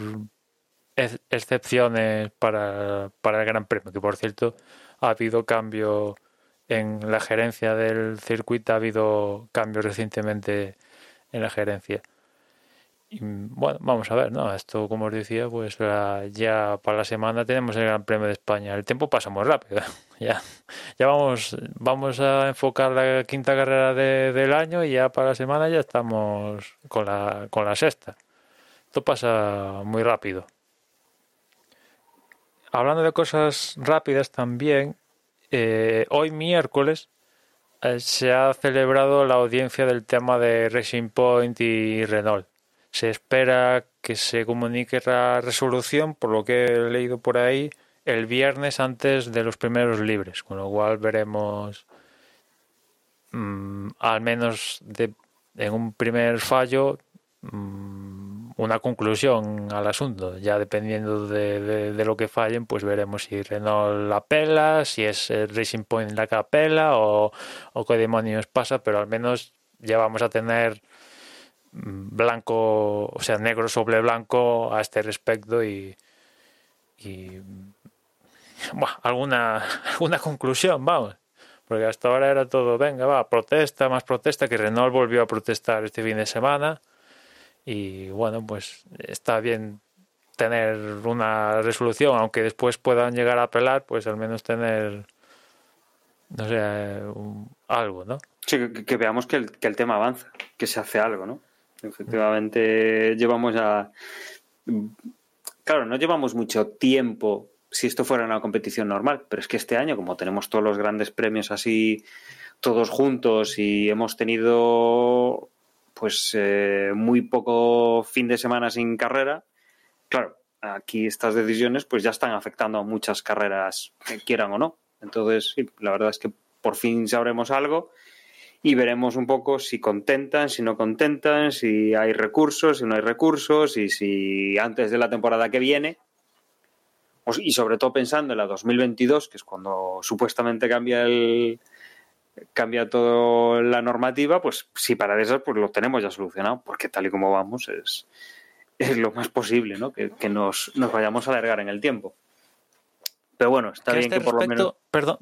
excepciones para, para el Gran Premio, que por cierto ha habido cambio en la gerencia del circuito, ha habido cambios recientemente en la gerencia. Y, bueno, vamos a ver, ¿no? Esto, como os decía, pues ya para la semana tenemos el Gran Premio de España. El tiempo pasa muy rápido. ya, ya vamos, vamos a enfocar la quinta carrera del año y ya para la semana ya estamos con la, con la sexta. Esto pasa muy rápido. Hablando de cosas rápidas también, eh, hoy miércoles eh, se ha celebrado la audiencia del tema de Racing Point y Renault se espera que se comunique la resolución, por lo que he leído por ahí, el viernes antes de los primeros libres, con lo cual veremos mm, al menos de, en un primer fallo mm, una conclusión al asunto. Ya dependiendo de, de, lo que fallen, pues veremos si Renault la pela, si es el Racing Point la que apela o, o qué demonios pasa, pero al menos ya vamos a tener blanco, o sea, negro sobre blanco a este respecto y, y alguna, alguna conclusión, vamos. Porque hasta ahora era todo, venga, va, protesta, más protesta, que Renault volvió a protestar este fin de semana. Y bueno, pues está bien tener una resolución, aunque después puedan llegar a apelar, pues al menos tener, no sé, algo, ¿no? Sí, que, veamos que el, que el tema avanza, que se hace algo, ¿no? Efectivamente, llevamos ya. Claro, no llevamos mucho tiempo si esto fuera una competición normal, pero es que este año, como tenemos todos los grandes premios así, todos juntos y hemos tenido pues eh, muy poco fin de semana sin carrera, claro, aquí estas decisiones pues ya están afectando a muchas carreras, quieran o no. Entonces, sí, la verdad es que por fin sabremos algo y veremos un poco si contentan, si no contentan, si hay recursos, si no hay recursos y si antes de la temporada que viene y sobre todo pensando en la 2022, que es cuando supuestamente cambia el cambia toda la normativa, pues si para eso pues lo tenemos ya solucionado, porque tal y como vamos es, es lo más posible, ¿no? Que, nos, nos, vayamos a alargar en el tiempo. Pero bueno, está bien este que por lo menos.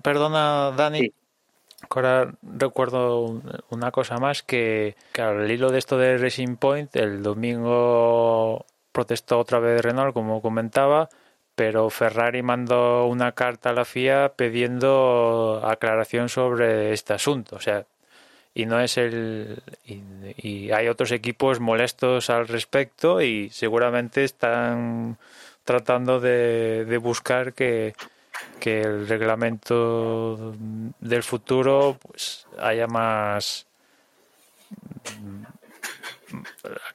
perdona, Dani, Ahora recuerdo una cosa más que, claro, el hilo de esto de Racing Point, el domingo protestó otra vez Renault, como comentaba, pero Ferrari mandó una carta a la FIA pidiendo aclaración sobre este asunto. O sea, y no es el. Y, y hay otros equipos molestos al respecto y seguramente están tratando de, de buscar que que el reglamento del futuro pues haya más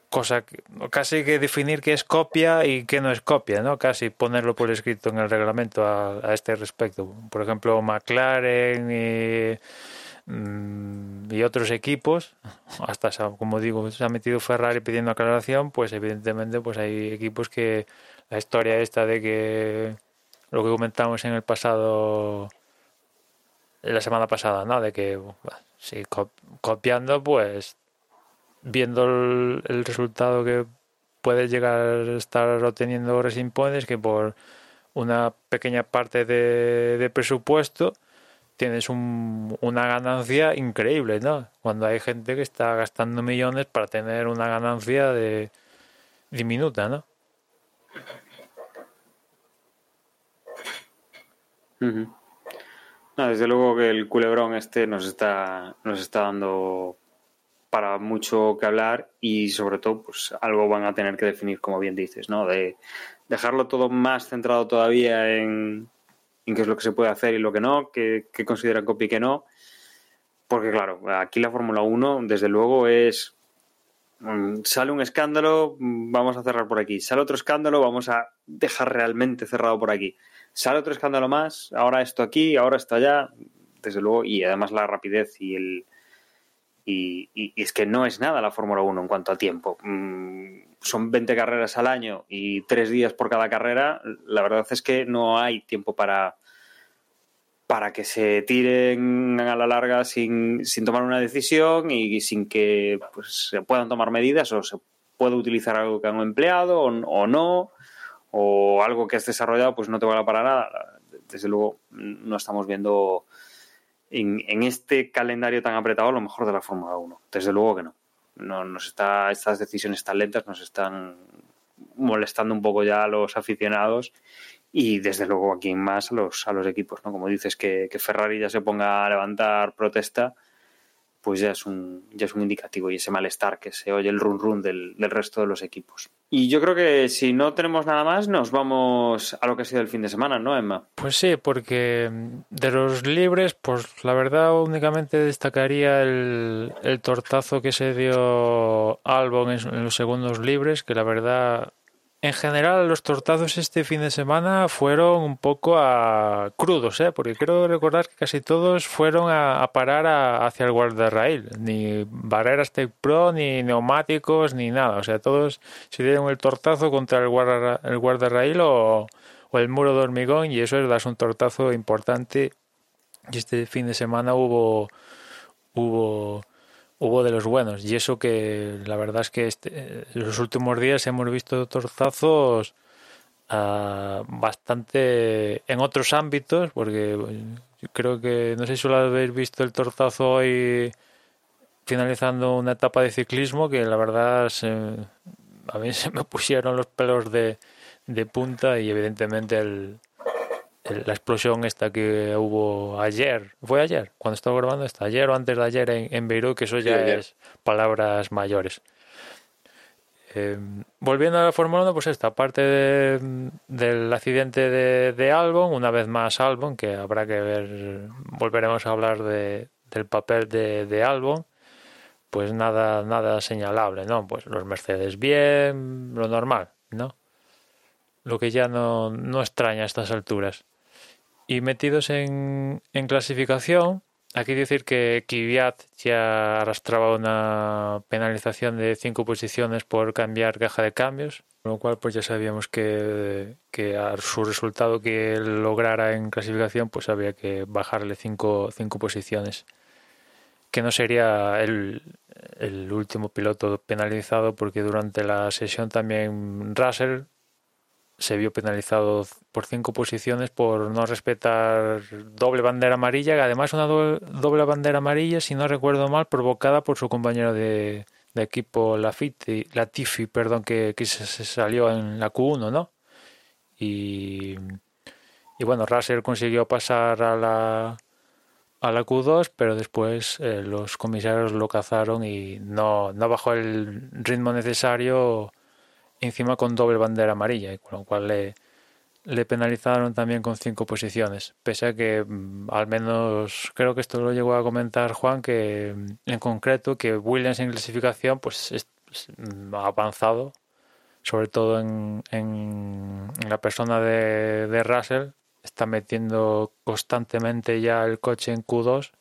cosa casi que definir qué es copia y qué no es copia, ¿no? Casi ponerlo por escrito en el reglamento a, este respecto. Por ejemplo, McLaren y, mm, otros equipos, hasta como digo, se ha metido Ferrari pidiendo aclaración, pues evidentemente pues hay equipos que la historia esta de que lo que comentamos en el pasado, la semana pasada, ¿no? De que, si copiando, pues viendo el, resultado que puede llegar a estar obteniendo es que por una pequeña parte de, presupuesto tienes una ganancia increíble, ¿no? Cuando hay gente que está gastando millones para tener una ganancia de diminuta, ¿no? Desde luego que el culebrón este nos está, nos está dando para mucho que hablar y sobre todo pues algo van a tener que definir como bien dices, ¿no? De dejarlo todo más centrado todavía en, qué es lo que se puede hacer y lo que no, qué, consideran copia y qué no. Porque claro, aquí la Fórmula 1 desde luego es mm, sale un escándalo, mm, vamos a cerrar por aquí. Sale otro escándalo, vamos a dejar realmente cerrado por aquí sale otro escándalo más, ahora esto aquí, ahora esto allá, desde luego, y además la rapidez y el... Y, es que no es nada la Fórmula 1 en cuanto a tiempo. Mm, son 20 carreras al año y 3 días por cada carrera. La verdad es que no hay tiempo para, para que se tiren a la larga sin, sin tomar una decisión y sin que pues, se puedan tomar medidas o se pueda utilizar algo que han empleado o, o no o algo que has desarrollado pues no te vale para nada. Desde luego no estamos viendo en, este calendario tan apretado lo mejor de la Fórmula 1. Desde luego que no. no nos está estas decisiones tan lentas nos están molestando un poco ya a los aficionados y desde luego aquí más a los, a los equipos, ¿no? Como dices que, que Ferrari ya se ponga a levantar protesta, pues ya es un, ya es un indicativo y ese malestar que se oye el run run del, del, resto de los equipos. Y yo creo que si no tenemos nada más, nos vamos a lo que ha sido el fin de semana, ¿no, Emma? Pues sí, porque de los libres, pues la verdad únicamente destacaría el, el tortazo que se dio Albon en, en los segundos libres, que la verdad en general, los tortazos este fin de semana fueron un poco a crudos, ¿eh? porque quiero recordar que casi todos fueron a, a parar a, hacia el guardarraíl. Ni barreras Tech Pro, ni neumáticos, ni nada. O sea, todos se dieron el tortazo contra el, guarda, el guardarraíl o, el muro de hormigón, y eso es un tortazo importante. Y este fin de semana hubo. hubo hubo de los buenos. Y eso que la verdad es que este, los últimos días hemos visto tortazos uh, bastante en otros ámbitos, porque yo creo que no sé si lo habéis visto el tortazo hoy finalizando una etapa de ciclismo que la verdad se, a mí se me pusieron los pelos de, de punta y evidentemente el, la explosión esta que hubo ayer, fue ayer, cuando estaba grabando esta, ayer o antes de ayer en, en Beirut, que eso ya sí, es palabras mayores. Eh, volviendo a la Fórmula 1, pues esta parte de, del accidente de, de, Albon, una vez más Albon, que habrá que ver, volveremos a hablar de, del papel de, de Albon, pues nada, nada señalable, ¿no? Pues los Mercedes bien, lo normal, ¿no? Lo que ya no, no extraña a estas alturas. Y metidos en, en clasificación, aquí decir que Kvyat ya arrastraba una penalización de cinco posiciones por cambiar caja de cambios, con lo cual pues ya sabíamos que, que a su resultado que lograra en clasificación pues había que bajarle cinco, cinco posiciones que no sería el, el último piloto penalizado porque durante la sesión también Russell se vio penalizado por cinco posiciones por no respetar doble bandera amarilla, que además una doble, bandera amarilla, si no recuerdo mal, provocada por su compañero de, de equipo Lafiti, Latifi, perdón, que, que se, se, salió en la Q1, ¿no? Y, y bueno, Russell consiguió pasar a la a la Q2, pero después eh, los comisarios lo cazaron y no, no bajó el ritmo necesario encima con doble bandera amarilla, con lo cual le, penalizaron también con cinco posiciones, pese a que mm, al menos creo que esto lo llegó a comentar Juan, que mm, en concreto que Williams en clasificación pues es, mm, ha avanzado, sobre todo en, en, en la persona de, de, Russell, está metiendo constantemente ya el coche en Q2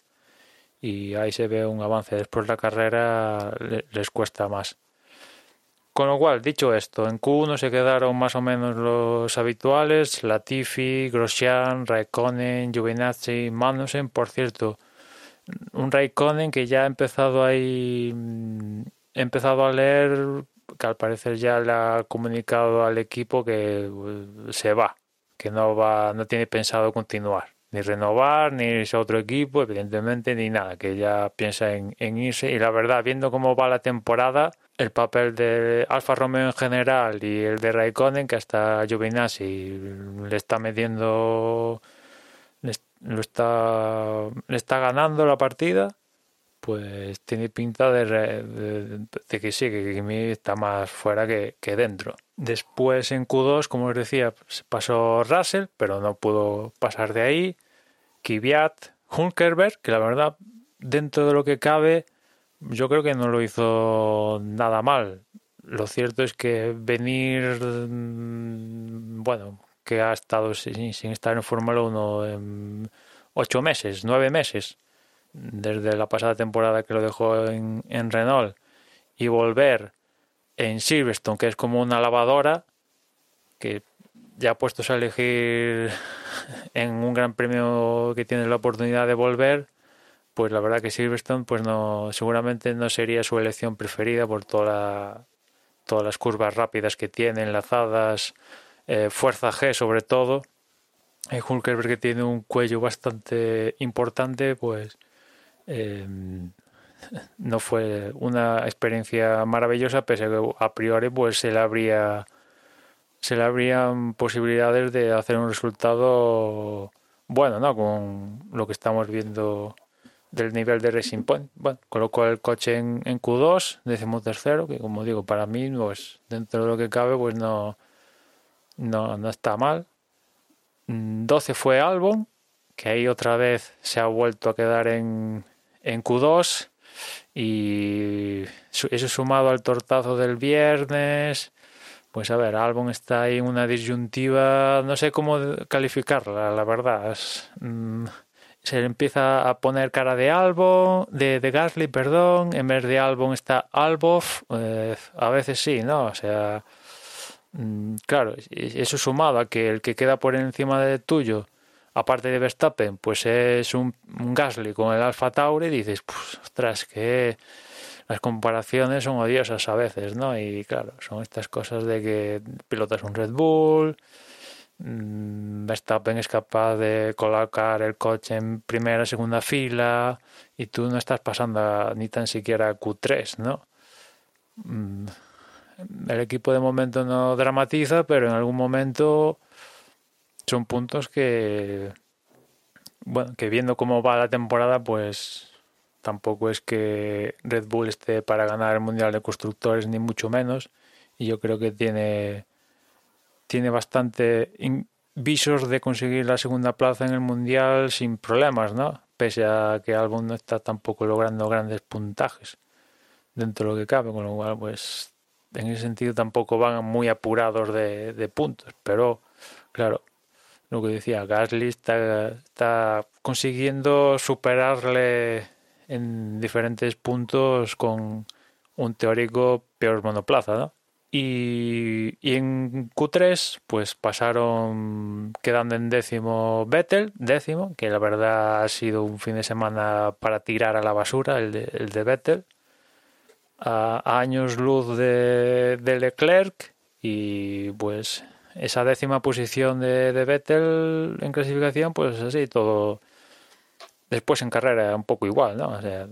y ahí se ve un avance. Después la carrera les cuesta más. Con lo cual, dicho esto, en Q1 se quedaron más o menos los habituales, Latifi, Grosjean, Raikkonen, Giovinazzi, Magnussen, por cierto, un Raikkonen que ya ha empezado ahí, he empezado a leer que al parecer ya le ha comunicado al equipo que uh, se va, que no va, no tiene pensado continuar, ni renovar, ni irse a otro equipo, evidentemente, ni nada, que ya piensa en, en irse. Y la verdad, viendo cómo va la temporada, el papel de Alfa Romeo en general y el de Raikkonen, que hasta Giovinazzi le está metiendo, le, lo está, le está ganando la partida, pues tiene pinta de, de, de que sí, que Kimi está más fuera que, que, dentro. Después en Q2, como os decía, pasó Russell, pero no pudo pasar de ahí. Kvyat, Hulkerberg, que la verdad, dentro de lo que cabe, yo creo que no lo hizo nada mal. Lo cierto es que venir, mm, bueno, que ha estado sin, estar en Fórmula 1 en ocho meses, nueve meses, desde la pasada temporada que lo dejó en, en Renault, y volver en Silverstone, que es como una lavadora, que ya puestos a elegir en un gran premio que tiene la oportunidad de volver, pues la verdad que Silverstone pues no seguramente no sería su elección preferida por todas las curvas rápidas que tiene enlazadas eh, fuerza G sobre todo eh, Hulkenberg que tiene un cuello bastante importante pues eh, no fue una experiencia maravillosa, pese a que a priori pues se le habría se le habrían posibilidades de hacer un resultado bueno, ¿no? Con lo que estamos viendo del nivel de Racing Point. Bueno, colocó el coche en, en Q2, décimo tercero, que como digo, para mí, pues dentro de lo que cabe, pues no, no, no está mal. 12 mm, fue Albon, que ahí otra vez se ha vuelto a quedar en, en Q2 y eso sumado al tortazo del viernes, pues a ver, Albon está ahí en una disyuntiva, no sé cómo calificarla, la verdad. Mm, se le empieza a poner cara de Albon, de, Gasly, perdón, en vez de Albon está Albov, eh, a veces sí, ¿no? O sea, mm, claro, eso sumado a que el que queda por encima de tuyo, aparte de Verstappen, pues es un, Gasly con el Alfa Tauri, dices, ostras, que las comparaciones son odiosas a veces, ¿no? Y claro, son estas cosas de que pilotas un Red Bull, Verstappen es capaz de colocar el coche en primera, segunda fila y tú no estás pasando ni tan siquiera Q3, ¿no? Mm, el equipo de momento no dramatiza, pero en algún momento son puntos que, bueno, que viendo cómo va la temporada, pues tampoco es que Red Bull esté para ganar el Mundial de Constructores, ni mucho menos. Y yo creo que tiene, tiene bastante visos de conseguir la segunda plaza en el Mundial sin problemas, ¿no? Pese a que Albon no está tampoco logrando grandes puntajes dentro de lo que cabe, con lo cual, pues, en ese sentido tampoco van muy apurados de, de puntos. Pero, claro, lo que decía, Gasly está, está consiguiendo superarle en diferentes puntos con un teórico peor monoplaza, ¿no? Y, en Q3 pues pasaron quedando en décimo Vettel, décimo, que la verdad ha sido un fin de semana para tirar a la basura el de, el Vettel, a, años luz de, de, Leclerc y pues esa décima posición de, de Vettel en clasificación pues así todo Después en carrera un poco igual, ¿no? O sea,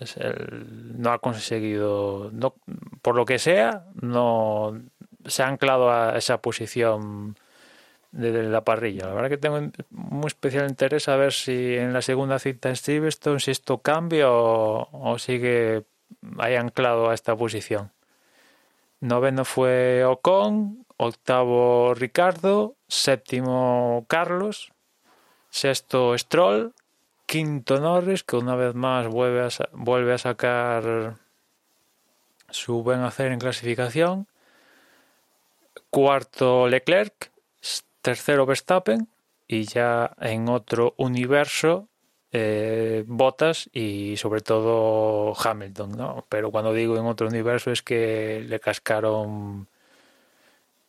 es, el, no ha conseguido, no, por lo que sea, no se ha anclado a esa posición de, la parrilla. La verdad que tengo muy especial interés a ver si en la segunda cita en Silverstone si esto cambia o, o sigue ahí anclado a esta posición. Noveno fue Ocon, octavo Ricardo, séptimo Carlos, sexto Stroll, quinto Norris, que una vez más vuelve a, vuelve a sacar su buen hacer en clasificación. Cuarto Leclerc, tercero Verstappen y ya en otro universo eh, Bottas y sobre todo Hamilton, ¿no? Pero cuando digo en otro universo es que le cascaron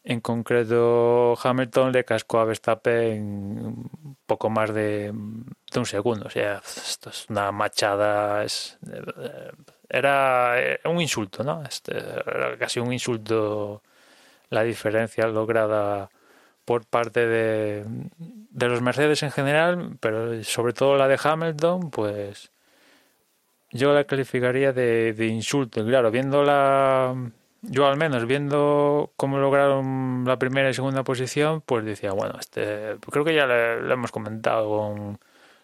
en concreto, Hamilton le cascó a Verstappen poco más de, un segundo. O sea, esto es una machada. Es, eh, era un insulto, ¿no? Este, era casi un insulto la diferencia lograda por parte de, de los Mercedes en general, pero sobre todo la de Hamilton, pues yo la calificaría de, de insulto. Claro, viendo la yo al menos viendo cómo lograron la primera y segunda posición, pues decía, bueno, este, creo que ya lo hemos comentado con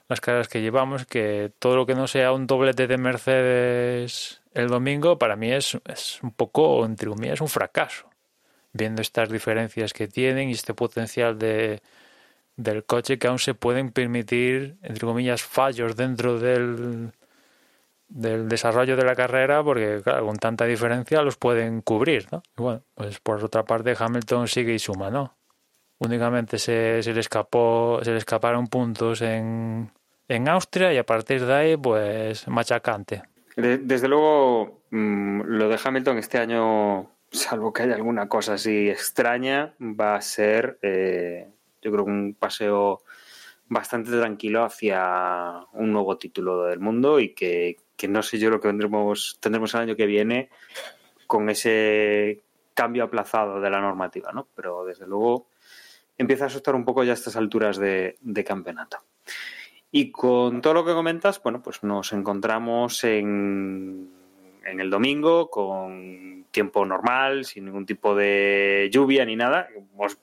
las caras que llevamos, que todo lo que no sea un doblete de Mercedes el domingo, para mí es, es un poco, entre comillas, un fracaso. Viendo estas diferencias que tienen y este potencial de, del coche que aún se pueden permitir, entre comillas, fallos dentro del, del desarrollo de la carrera porque claro, con tanta diferencia los pueden cubrir, ¿no? Bueno, pues por otra parte Hamilton sigue y suma, ¿no? Únicamente se, se le escapó, se le escaparon puntos en, en Austria y a partir de ahí, pues machacante. Desde luego, mm, lo de Hamilton este año, salvo que haya alguna cosa así extraña, va a ser, eh, yo creo, un paseo bastante tranquilo hacia un nuevo título del mundo y que, que no sé yo lo que tendremos, tendremos el año que viene con ese cambio aplazado de la normativa, ¿no? Pero desde luego empieza a asustar un poco ya a estas alturas de, campeonato. Y con todo lo que comentas, bueno, pues nos encontramos en, en el domingo con tiempo normal, sin ningún tipo de lluvia ni nada. Hemos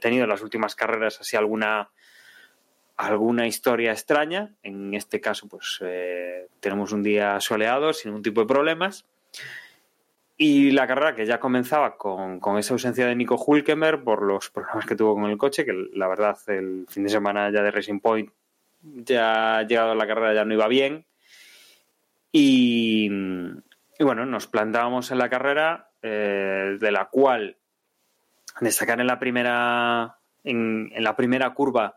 tenido en las últimas carreras así alguna alguna historia extraña. En este caso, pues eh, tenemos un día soleado, sin ningún tipo de problemas. Y la carrera que ya comenzaba con, con, esa ausencia de Nico Hulkenberg por los problemas que tuvo con el coche, que la verdad el fin de semana ya de Racing Point ya llegado a la carrera ya no iba bien. Y, bueno, nos plantábamos en la carrera, eh, de la cual destacar en la primera, en la primera curva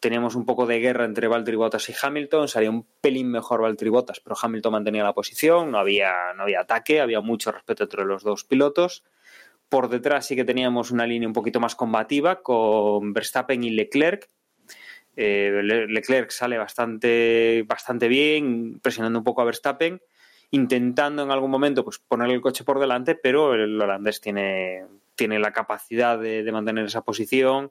teníamos un poco de guerra entre Valtteri Bottas y Hamilton, salía un pelín mejor Valtteri Bottas, pero Hamilton mantenía la posición, no había, no había ataque, había mucho respeto entre los dos pilotos. Por detrás sí que teníamos una línea un poquito más combativa con Verstappen y Leclerc. Eh, Leclerc sale bastante, bastante bien, presionando un poco a Verstappen, intentando en algún momento pues, ponerle el coche por delante, pero el holandés tiene, tiene la capacidad de, de mantener esa posición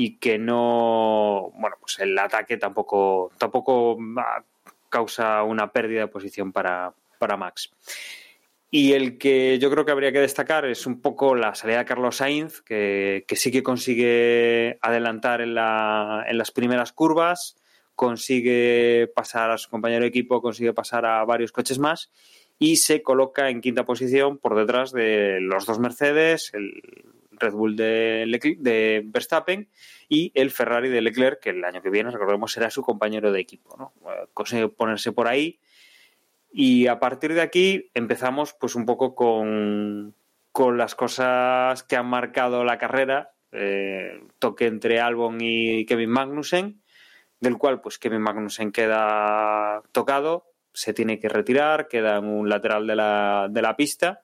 y que no, bueno, pues el ataque tampoco, tampoco causa una pérdida de posición para, para Max. Y el que yo creo que habría que destacar es un poco la salida de Carlos Sainz, que, que sí que consigue adelantar en, la, en, las primeras curvas, consigue pasar a su compañero de equipo, consigue pasar a varios coches más y se coloca en quinta posición por detrás de los dos Mercedes, el Red Bull de, Leclerc, de Verstappen y el Ferrari de Leclerc, que el año que viene, recordemos, será su compañero de equipo. ¿no? Consigue ponerse por ahí y a partir de aquí empezamos pues un poco con, con las cosas que han marcado la carrera, eh, toque entre Albon y Kevin Magnussen, del cual pues Kevin Magnussen queda tocado, se tiene que retirar, queda en un lateral de la, de la pista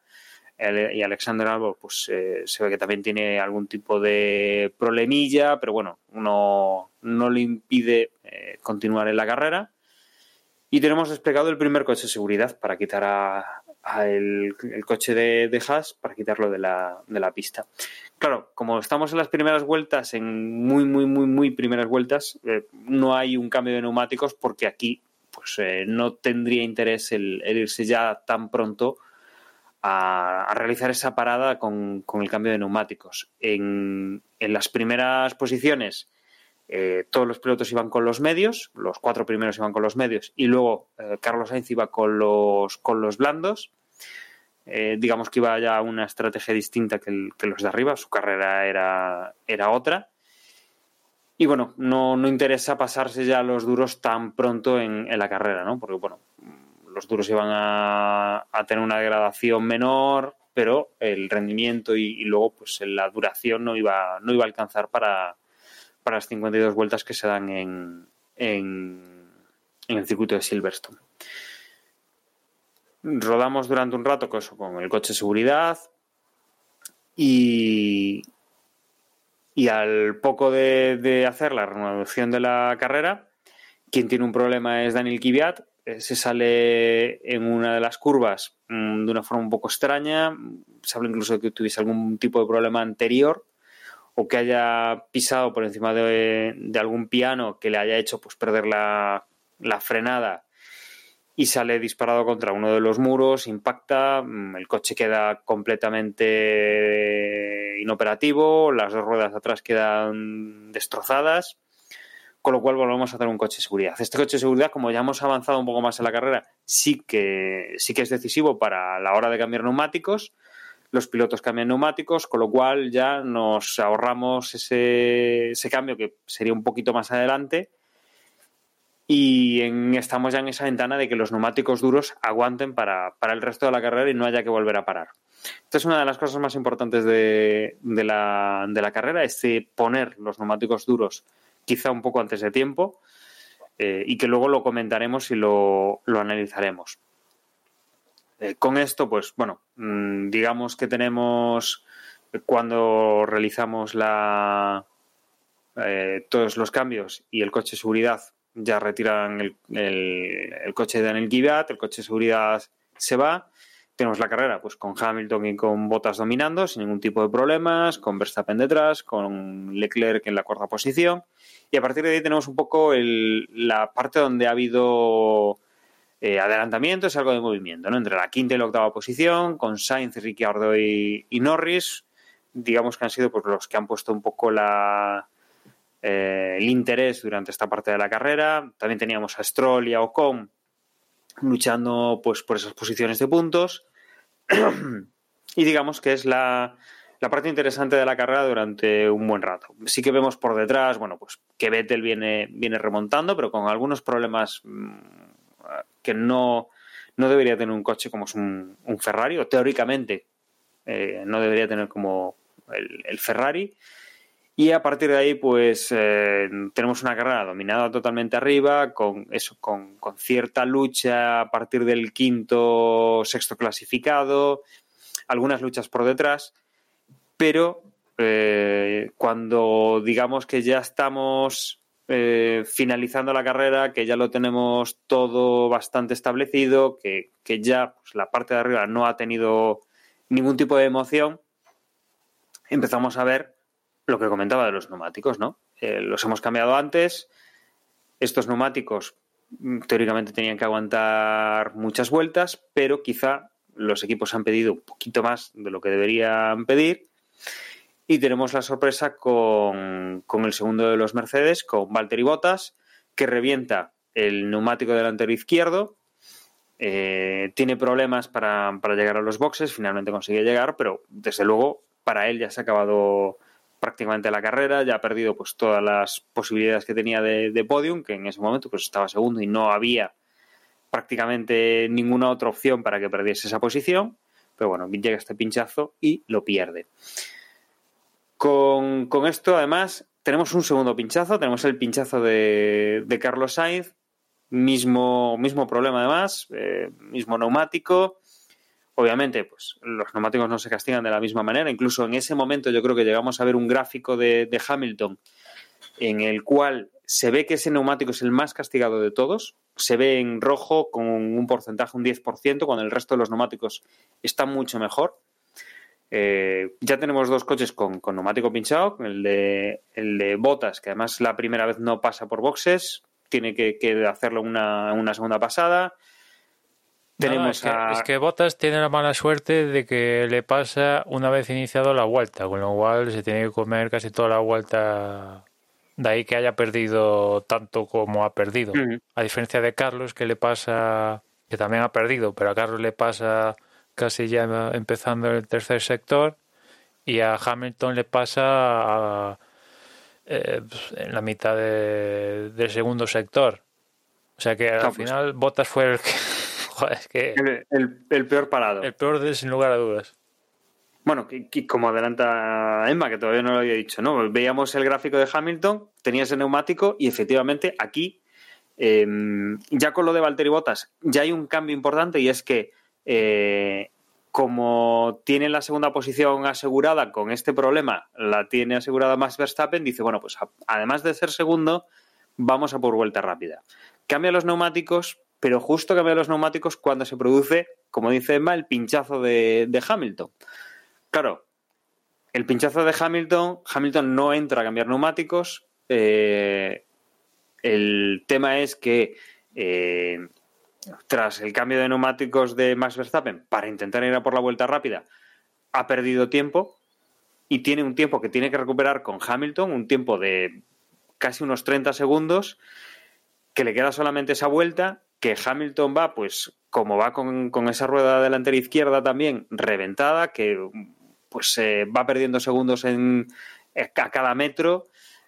y Alexander Albon pues eh, se ve que también tiene algún tipo de problemilla, pero bueno, no, no le impide eh, continuar en la carrera. Y tenemos desplegado el primer coche de seguridad para quitar a, a el, el, coche de, de Haas, para quitarlo de la, de la pista. Claro, como estamos en las primeras vueltas, en muy, muy, muy, muy primeras vueltas, eh, no hay un cambio de neumáticos porque aquí pues eh, no tendría interés el, el irse ya tan pronto a, realizar esa parada con, con, el cambio de neumáticos. En, en las primeras posiciones, eh, todos los pilotos iban con los medios, los cuatro primeros iban con los medios, y luego eh, Carlos Sainz iba con los, con los blandos. Eh, digamos que iba ya una estrategia distinta que, que, los de arriba, su carrera era, era otra. Y bueno, no, no, interesa pasarse ya los duros tan pronto en, en la carrera, ¿no? Porque bueno, los duros iban a, tener una degradación menor, pero el rendimiento y, luego pues la duración no iba, no iba a alcanzar para, para las 52 vueltas que se dan en, en, el circuito de Silverstone. Rodamos durante un rato con, eso, con el coche de seguridad y, y al poco de, de, hacer la renovación de la carrera, quien tiene un problema es Daniel eh, se sale en una de las curvas mmm, de una forma un poco extraña, se habla incluso de que tuviese algún tipo de problema anterior o que haya pisado por encima de, de algún piano que le haya hecho pues perder la, la, frenada y sale disparado contra uno de los muros, impacta, mm, el coche queda completamente inoperativo, las dos ruedas atrás quedan destrozadas con lo cual volvemos a hacer un coche de seguridad. Este coche de seguridad, como ya hemos avanzado un poco más en la carrera, sí que, sí que es decisivo para la hora de cambiar neumáticos. Los pilotos cambian neumáticos, con lo cual ya nos ahorramos ese, ese cambio que sería un poquito más adelante. Y estamos ya en esa ventana de que los neumáticos duros aguanten para, para, el resto de la carrera y no haya que volver a parar. Esta es una de las cosas más importantes de, de, la, de la carrera, es poner los neumáticos duros quizá un poco antes de tiempo, eh, y que luego lo comentaremos y lo, lo analizaremos. Eh, con esto, pues bueno, mmm, digamos que tenemos cuando realizamos la, eh, todos los cambios y el coche de seguridad ya retiran el, el, el coche de Daniel Givat, el coche de seguridad se va, tenemos la carrera pues con Hamilton y con Bottas dominando sin ningún tipo de problemas, con Verstappen detrás, con Leclerc en la cuarta posición y a partir de ahí tenemos un poco el, la parte donde ha habido eh, adelantamientos algo de movimiento, ¿no? Entre la quinta y la octava posición, con Sainz, Ricciardo y, y Norris, digamos que han sido pues, los que han puesto un poco la, eh, el interés durante esta parte de la carrera. También teníamos a Stroll y a Ocon luchando pues por esas posiciones de puntos. y digamos que es la, la, parte interesante de la carrera durante un buen rato. Sí que vemos por detrás, bueno, pues que Vettel viene, viene remontando, pero con algunos problemas mmm, que no, no debería tener un coche como es un, un Ferrari, o teóricamente eh, no debería tener como el, Ferrari. Y a partir de ahí, pues eh, tenemos una carrera dominada totalmente arriba, con eso, con, con, cierta lucha a partir del quinto, sexto clasificado, algunas luchas por detrás, pero eh, cuando digamos que ya estamos eh, finalizando la carrera, que ya lo tenemos todo bastante establecido, que, que ya pues, la parte de arriba no ha tenido ningún tipo de emoción, empezamos a ver lo que comentaba de los neumáticos, ¿no? Eh, los hemos cambiado antes. Estos neumáticos mm, teóricamente tenían que aguantar muchas vueltas, pero quizá los equipos han pedido un poquito más de lo que deberían pedir. Y tenemos la sorpresa con, con el segundo de los Mercedes, con Valtteri Bottas, que revienta el neumático delantero izquierdo. Eh, tiene problemas para, para, llegar a los boxes, finalmente consigue llegar, pero desde luego para él ya se ha acabado prácticamente la carrera, ya ha perdido pues todas las posibilidades que tenía de, podium, que en ese momento pues estaba segundo y no había prácticamente ninguna otra opción para que perdiese esa posición, pero bueno, llega este pinchazo y lo pierde. Con, con, esto, además, tenemos un segundo pinchazo, tenemos el pinchazo de, de Carlos Sainz, mismo, mismo problema además, eh, mismo neumático. Obviamente, pues los neumáticos no se castigan de la misma manera. Incluso en ese momento yo creo que llegamos a ver un gráfico de, Hamilton en el cual se ve que ese neumático es el más castigado de todos. Se ve en rojo con un porcentaje, un 10%, cuando el resto de los neumáticos están mucho mejor. Eh, ya tenemos dos coches con, con, neumático pinchado, el de, el de Botas, que además la primera vez no pasa por boxes, tiene que, que hacerlo una, una segunda pasada. Tenemos no, es, que, a... es, que, Botas tiene la mala suerte de que le pasa una vez iniciado la vuelta, con lo cual se tiene que comer casi toda la vuelta. De ahí que haya perdido tanto como ha perdido. Uh -huh. A diferencia de Carlos, que le pasa, que también ha perdido, pero a Carlos le pasa casi ya empezando el tercer sector y a Hamilton le pasa a, eh, en la mitad de, del segundo sector. O sea que al final Bottas fue el que, joder, es que el, el, el, peor parado. El peor de, sin lugar a dudas. Bueno, que, que, como adelanta Emma, que todavía no lo había dicho, ¿no? Veíamos el gráfico de Hamilton, tenía ese neumático y efectivamente aquí, eh, ya con lo de Valtteri Bottas, ya hay un cambio importante y es que eh, como tiene la segunda posición asegurada con este problema, la tiene asegurada Max Verstappen, dice, bueno, pues además de ser segundo, vamos a por vuelta rápida. Cambia los neumáticos, pero justo cambia los neumáticos cuando se produce, como dice Emma, el pinchazo de, de Hamilton. Claro, el pinchazo de Hamilton, Hamilton no entra a cambiar neumáticos. Eh, el tema es que eh, tras el cambio de neumáticos de Max Verstappen para intentar ir a por la vuelta rápida, ha perdido tiempo y tiene un tiempo que tiene que recuperar con Hamilton, un tiempo de casi unos 30 segundos, que le queda solamente esa vuelta, que Hamilton va, pues como va con, con esa rueda delantera izquierda también reventada, que pues va perdiendo segundos en, a cada metro,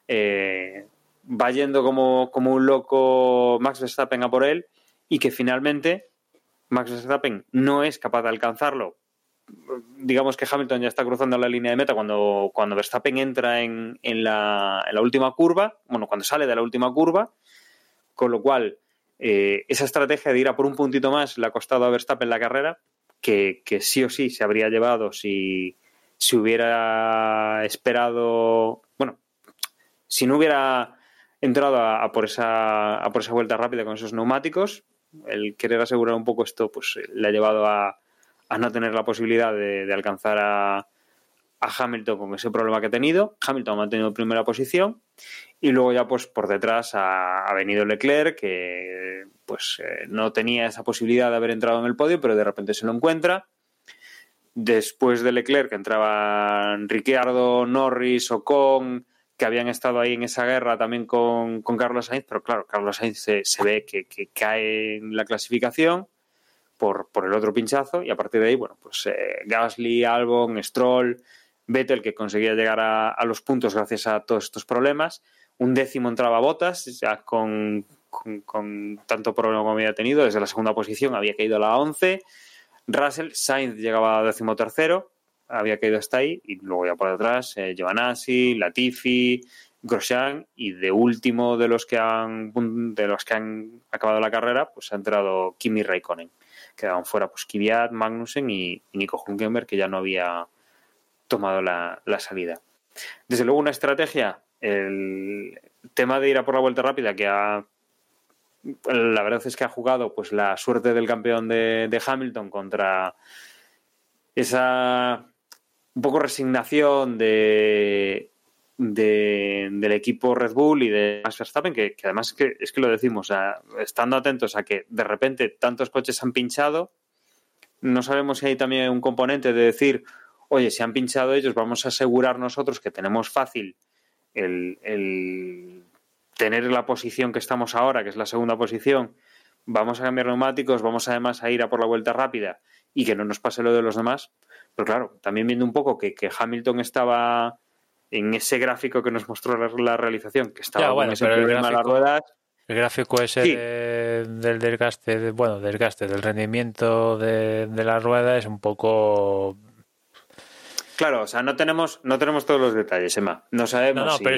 eh, va yendo como, como un loco Max Verstappen a por él y que finalmente Max Verstappen no es capaz de alcanzarlo. Digamos que Hamilton ya está cruzando la línea de meta cuando, cuando Verstappen entra en, en, la, en la última curva, bueno, cuando sale de la última curva, con lo cual eh, esa estrategia de ir a por un puntito más le ha costado a Verstappen la carrera, que, que sí o sí se habría llevado si, si hubiera esperado, bueno, si no hubiera entrado a, por esa, a por esa vuelta rápida con esos neumáticos, el querer asegurar un poco esto, pues le ha llevado a, a no tener la posibilidad de, alcanzar a, Hamilton con ese problema que ha tenido. Hamilton ha mantenido primera posición y luego ya pues por detrás ha, venido Leclerc que pues eh, no tenía esa posibilidad de haber entrado en el podio pero de repente se lo encuentra. Después de Leclerc entraban Ricciardo, Norris, Ocon, que habían estado ahí en esa guerra también con, Carlos Sainz, pero claro, Carlos Sainz se, ve que, cae en la clasificación por, por el otro pinchazo y a partir de ahí, bueno, pues eh, Gasly, Albon, Stroll, Vettel que conseguía llegar a, los puntos gracias a todos estos problemas. Un décimo entraba a Botas, ya con, tanto problema como había tenido, desde la segunda posición había caído a la 11. Russell, Sainz llegaba a décimo tercero, había caído hasta ahí, y luego ya por detrás, eh, Giovanazzi, Latifi, Grosjean, y de último de los que han de los que han acabado la carrera, pues ha entrado Kimi Raikkonen. Quedaban fuera pues Kvyat, Magnussen y, Nico Hulkenberg, que ya no había tomado la, la salida. Desde luego una estrategia, el tema de ir a por la vuelta rápida que ha la verdad es que ha jugado pues la suerte del campeón de, Hamilton contra esa un poco resignación de, del equipo Red Bull y de Max Verstappen, que, además es que, es que lo decimos, estando atentos a que de repente tantos coches han pinchado, no sabemos si hay también un componente de decir, oye, si han pinchado ellos, vamos a asegurar nosotros que tenemos fácil el tener la posición que estamos ahora, que es la segunda posición, vamos a cambiar neumáticos, vamos además a ir a por la vuelta rápida y que no nos pase lo de los demás. Pero claro, también viendo un poco que, Hamilton estaba en ese gráfico que nos mostró la, realización, que estaba bueno, ese el gráfico, las ruedas. El gráfico ese del desgaste, bueno, desgaste, del rendimiento de, de la rueda es un poco Claro, o sea, no tenemos, no tenemos todos los detalles, Emma. No sabemos. No, no, pero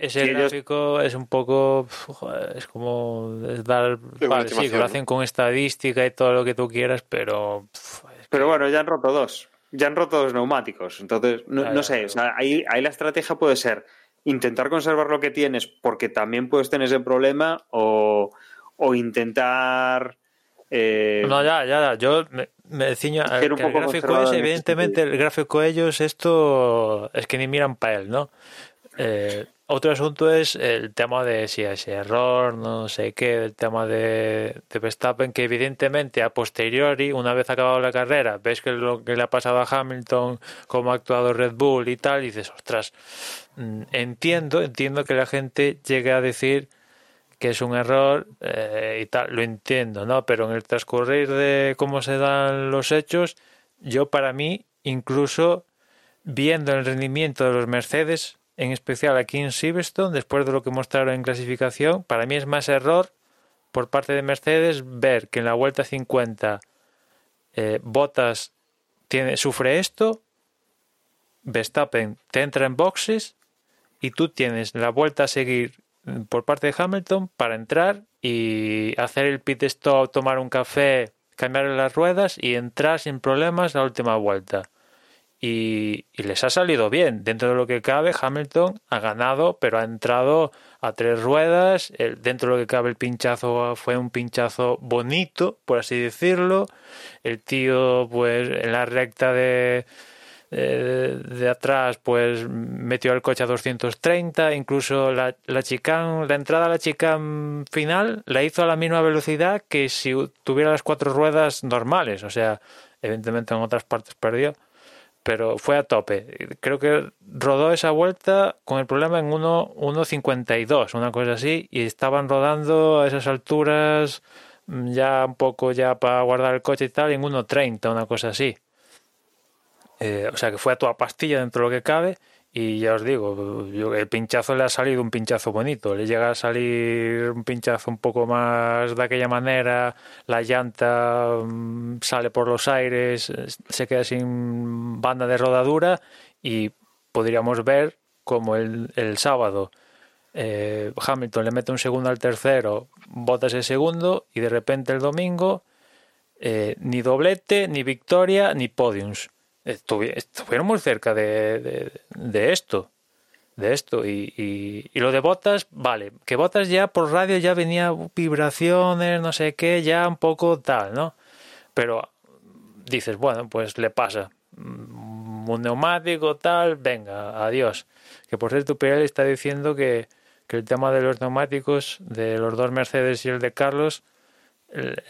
ese gráfico es un poco. Es como. Es dar. sí, que lo hacen con estadística y todo lo que tú quieras, pero. pero bueno, ya han roto dos. Ya han roto dos neumáticos. Entonces, no, sé. O sea, ahí, ahí la estrategia puede ser intentar conservar lo que tienes porque también puedes tener ese problema o, o intentar eh, no, ya, ya, yo me, me ciño el gráfico es, evidentemente, el gráfico de ellos, esto es que ni miran para él, ¿no? Eh, otro asunto es el tema de si hay ese error, no sé qué, el tema de, de, Verstappen, que evidentemente a posteriori, una vez acabado la carrera, ves que lo que le ha pasado a Hamilton, cómo ha actuado Red Bull y tal, y dices, ostras, mm, entiendo, entiendo que la gente llegue a decir que es un error eh, y tal, lo entiendo, ¿no? Pero en el transcurrir de cómo se dan los hechos, yo para mí, incluso viendo el rendimiento de los Mercedes, en especial aquí en Silverstone, después de lo que mostraron en clasificación, para mí es más error por parte de Mercedes ver que en la vuelta 50 eh, Bottas tiene, sufre esto, Verstappen te entra en boxes y tú tienes la vuelta a seguir por parte de Hamilton para entrar y hacer el pit stop, tomar un café, cambiar las ruedas y entrar sin problemas la última vuelta. Y, les ha salido bien. Dentro de lo que cabe, Hamilton ha ganado, pero ha entrado a tres ruedas. dentro de lo que cabe, el pinchazo fue un pinchazo bonito, por así decirlo. El tío, pues, en la recta de, eh, de atrás pues metió el coche a 230, incluso la, la la entrada a la chicane final la hizo a la misma velocidad que si tuviera las cuatro ruedas normales, o sea, evidentemente en otras partes perdió, pero fue a tope. Creo que rodó esa vuelta con el problema en 1.52, una cosa así, y estaban rodando a esas alturas mm, ya un poco ya para guardar el coche y tal, en 1.30, una cosa así. Eh, o sea que fue a toda pastilla dentro de lo que cabe. Y ya os digo, el pinchazo le ha salido un pinchazo bonito. Le llega a salir un pinchazo un poco más de aquella manera. La llanta mm, sale por los aires, se queda sin banda de rodadura. Y podríamos ver como el, sábado eh, Hamilton le mete un segundo al tercero, bota ese segundo. Y de repente el domingo, eh, ni doblete, ni victoria, ni podiums estuvieron muy cerca de, de, esto. De esto. Y, y, lo de botas, vale. Que botas ya por radio ya venía vibraciones, no sé qué, ya un poco tal, ¿no? Pero dices, bueno, pues le pasa. Un neumático, tal, venga, adiós. Que por cierto, Pirelli está diciendo que, que el tema de los neumáticos, de los dos Mercedes y el de Carlos,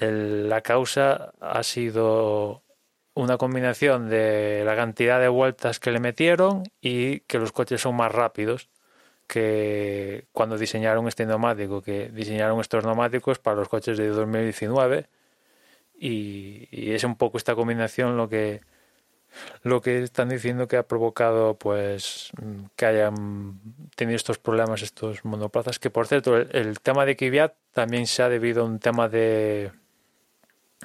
la causa ha sido una combinación de la cantidad de vueltas que le metieron y que los coches son más rápidos que cuando diseñaron este neumático, que diseñaron estos neumáticos para los coches de 2019 y, y, es un poco esta combinación lo que lo que están diciendo que ha provocado pues que hayan tenido estos problemas estos monoplazas que por cierto el, tema de Kvyat también se ha debido a un tema de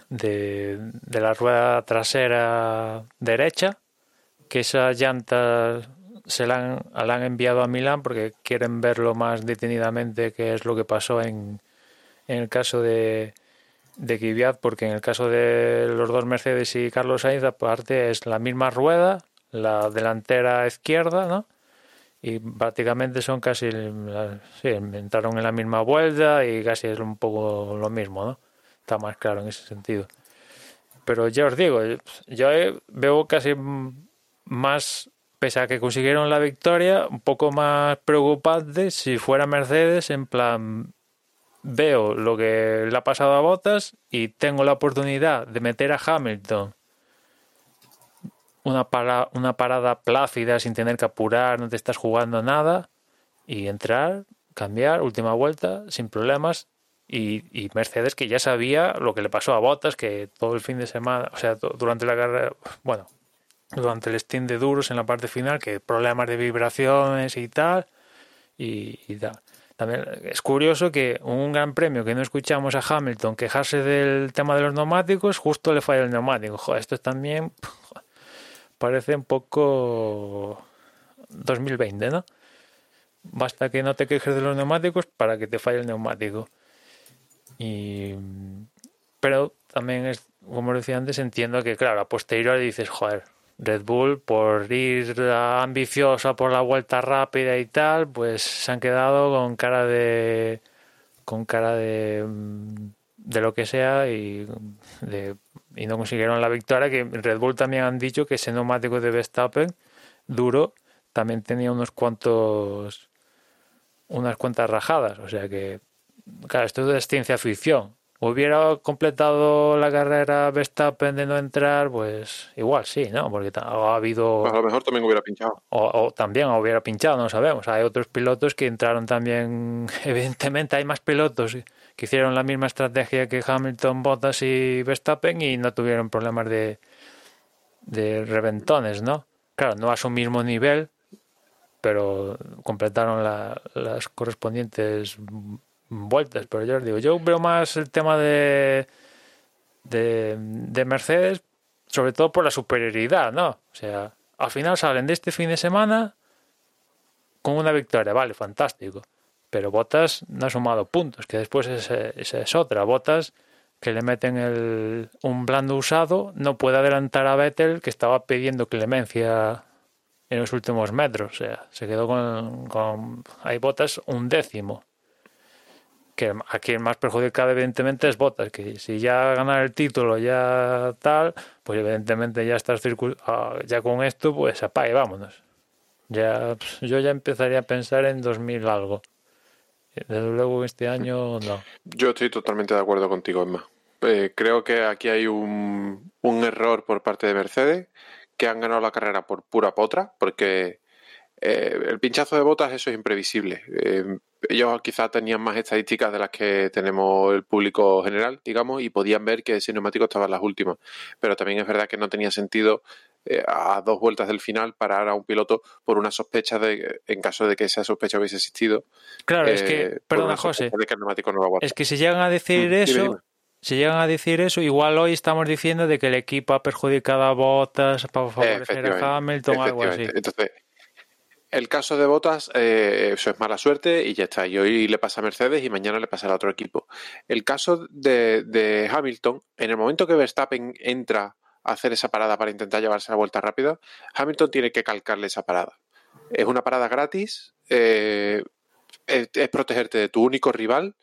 de, la rueda trasera derecha que esas llantas se la han, enviado a Milán porque quieren verlo más detenidamente qué es lo que pasó en, en el caso de, de Kvyat, porque en el caso de los dos Mercedes y Carlos Sainz, aparte es la misma rueda, la delantera izquierda, ¿no? Y prácticamente son casi, entraron en la misma vuelta y casi es un poco lo mismo, ¿no? Está más claro en ese sentido. Pero ya os digo, yo veo casi más pese a que consiguieron la victoria, un poco más preocupante si fuera Mercedes, en plan, veo lo que le ha pasado a Bottas y tengo la oportunidad de meter a Hamilton una, para, una parada plácida sin tener que apurar, no te estás jugando nada y entrar, cambiar, última vuelta, sin problemas. Y, Mercedes que ya sabía lo que le pasó a Bottas, que todo el fin de semana, o sea, durante la carrera, bueno, durante el steam de duros en la parte final, que problemas de vibraciones y tal, y, tal. También es curioso que un gran premio que no escuchamos a Hamilton quejarse del tema de los neumáticos, justo le falla el neumático. Joder, esto también parece un poco 2020, ¿no? Basta que no te quejes de los neumáticos para que te falle el neumático. Y pero también es, como decía antes, entiendo que, claro, a posteriori dices, joder, Red Bull, por ir ambiciosa por la vuelta rápida y tal, pues se han quedado con cara de. con cara de. Mm, de lo que sea y, y no consiguieron la victoria. Que Red Bull también han dicho que ese neumático de Verstappen, duro, también tenía unos cuantos. unas cuantas rajadas. O sea que. Claro, esto es ciencia ficción hubiera completado la carrera Verstappen de no entrar, pues igual sí, ¿no? Porque ha habido... Pues a lo mejor también hubiera pinchado. O, también hubiera pinchado, no sabemos. Hay otros pilotos que entraron también, evidentemente hay más pilotos que hicieron la misma estrategia que Hamilton, Bottas y Verstappen y no tuvieron problemas de, de reventones, ¿no? Claro, no a su mismo nivel, pero completaron las correspondientes vueltas, pero yo os digo, yo veo más el tema de, de, Mercedes, sobre todo por la superioridad, ¿no? O sea, al final salen de este fin de semana con una victoria, vale, fantástico. Pero Botas no ha sumado puntos, que después esa es otra. Botas que le meten el, un blando usado no puede adelantar a Vettel, que estaba pidiendo clemencia en los últimos metros. O sea, se quedó con, con hay Botas un décimo que aquí el más perjudicado evidentemente es Botas, que si ya ganar el título ya tal, pues evidentemente ya estás ah, ya con esto, pues apague, vámonos. Ya, pues, yo ya empezaría a pensar en 2000 algo. Desde luego este año no. Yo estoy totalmente de acuerdo contigo, Emma. Eh, creo que aquí hay un, un error por parte de Mercedes, que han ganado la carrera por pura potra, porque eh, el pinchazo de botas, eso es imprevisible. Eh, ellos quizás tenían más estadísticas de las que tenemos el público general, digamos, y podían ver que ese neumático estaba en las últimas. Pero también es verdad que no tenía sentido eh, a dos vueltas del final parar a un piloto por una sospecha de, en caso de que esa sospecha hubiese existido. Claro, es que, perdona, José, es que si llegan a decir mm, eso, si llegan a decir eso, igual hoy estamos diciendo de que el equipo ha perjudicado a Botas para favorecer a Hamilton o algo así. Entonces, el caso de Botas, eh, eso es mala suerte y ya está. Y hoy le pasa a Mercedes y mañana le pasará a otro equipo. El caso de, Hamilton, en el momento que Verstappen entra a hacer esa parada para intentar llevarse la vuelta rápida, Hamilton tiene que calcarle esa parada. Es una parada gratis, eh, es, protegerte de tu único rival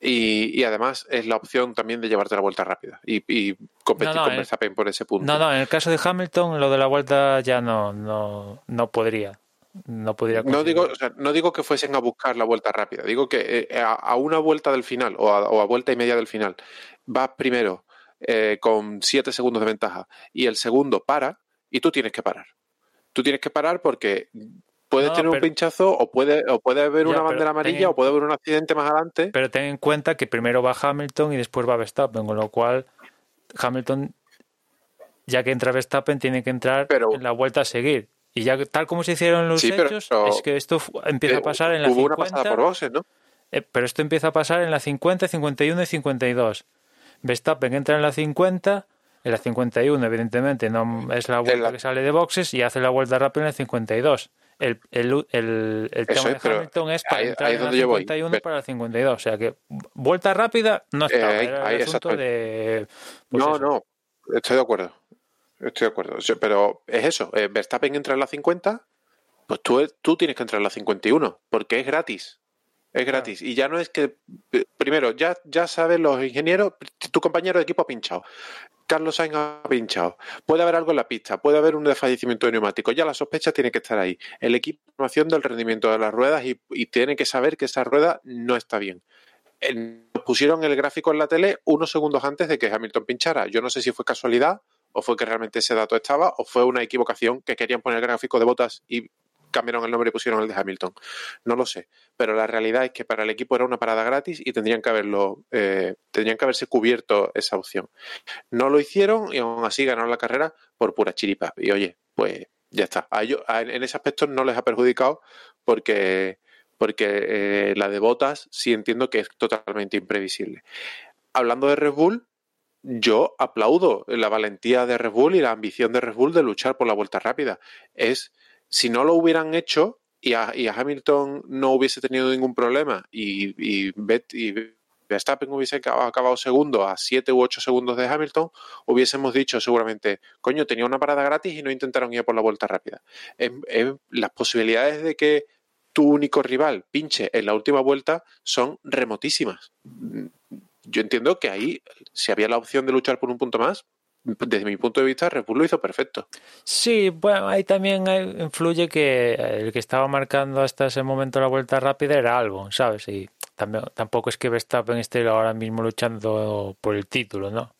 Y, y además es la opción también de llevarte la vuelta rápida y, y competir No, no, con eh. Verstappen por ese punto. No, no, en el caso de Hamilton, lo de la vuelta ya no, no, no podría. No podría No digo, conseguirlo. o sea, no digo que fuesen a buscar la vuelta rápida, digo que eh, a, a una vuelta del final o a, o a vuelta y media del final vas primero eh, con siete segundos de ventaja y el segundo para y tú tienes que parar. Tú tienes que parar porque puedes No, tener un pinchazo o puede, o puede haber Ya, una bandera amarilla ten- o puede haber un accidente más adelante. Pero ten en cuenta que primero va Hamilton y después va Verstappen, con lo cual Hamilton, ya que entra Verstappen, tiene que entrar Pero- en la vuelta a seguir. Y ya tal como se hicieron los Sí, hechos, pero- es que esto empieza Eh, a pasar en la Hubo una 50, pasada por boxes, ¿no? eh, pero esto empieza a pasar en la 50, 51 y 52. Verstappen entra en la 50, en la 51 evidentemente no es la vuelta la- que sale de boxes y hace la vuelta rápida en la 52. El, el, el, el tema es, de Hamilton es para ahí- entrar ahí en la donde yo voy. 51 Pero- para la 52. O sea que vuelta rápida no estaba, Eh, ahí- era ahí, el asunto exactamente. de... pues no, eso. no, estoy de acuerdo. Estoy de acuerdo. Pero es eso, eh, Verstappen entra en la 50, pues tú, tú tienes que entrar en la 51, porque es gratis. Es gratis. Y ya no es que, eh, primero, ya, ya saben los ingenieros, tu compañero de equipo ha pinchado. Carlos Sainz ha pinchado. Puede haber algo en la pista, puede haber un desfallecimiento de neumático. Ya la sospecha tiene que estar ahí. El equipo información del rendimiento de las ruedas y, y tiene que saber que esa rueda no está bien. En- pusieron el gráfico en la tele unos segundos antes de que Hamilton pinchara. Yo no sé si fue casualidad o fue que realmente ese dato estaba o fue una equivocación que querían poner el gráfico de botas y cambiaron el nombre y pusieron el de Hamilton. No lo sé, pero la realidad es que para el equipo era una parada gratis y tendrían que haberlo, eh, tendrían que haberse cubierto esa opción. No lo hicieron y aún así ganaron la carrera por pura chiripa. Y oye, pues ya está. En ese aspecto no les ha perjudicado porque, porque eh, la de botas sí entiendo que es totalmente imprevisible. Hablando de Red Bull, yo aplaudo la valentía de Red Bull y la ambición de Red Bull de luchar por la vuelta rápida. Es, si no lo hubieran hecho y a, y a Hamilton no hubiese tenido ningún problema y, y, y Verstappen hubiese acabado, segundo a 7 u 8 segundos de Hamilton, hubiésemos dicho seguramente, coño, tenía una parada gratis y no intentaron ir por la vuelta rápida. Es- es- las posibilidades de que tu único rival pinche en la última vuelta son remotísimas. Yo entiendo que ahí, si había la opción de luchar por un punto más, desde mi punto de vista, Red lo hizo perfecto. Sí, bueno, ahí también hay- influye que el que estaba marcando hasta ese momento la vuelta rápida era Albon, ¿sabes? Y también, tampoco es que Verstappen esté ahora mismo luchando por el título, ¿no?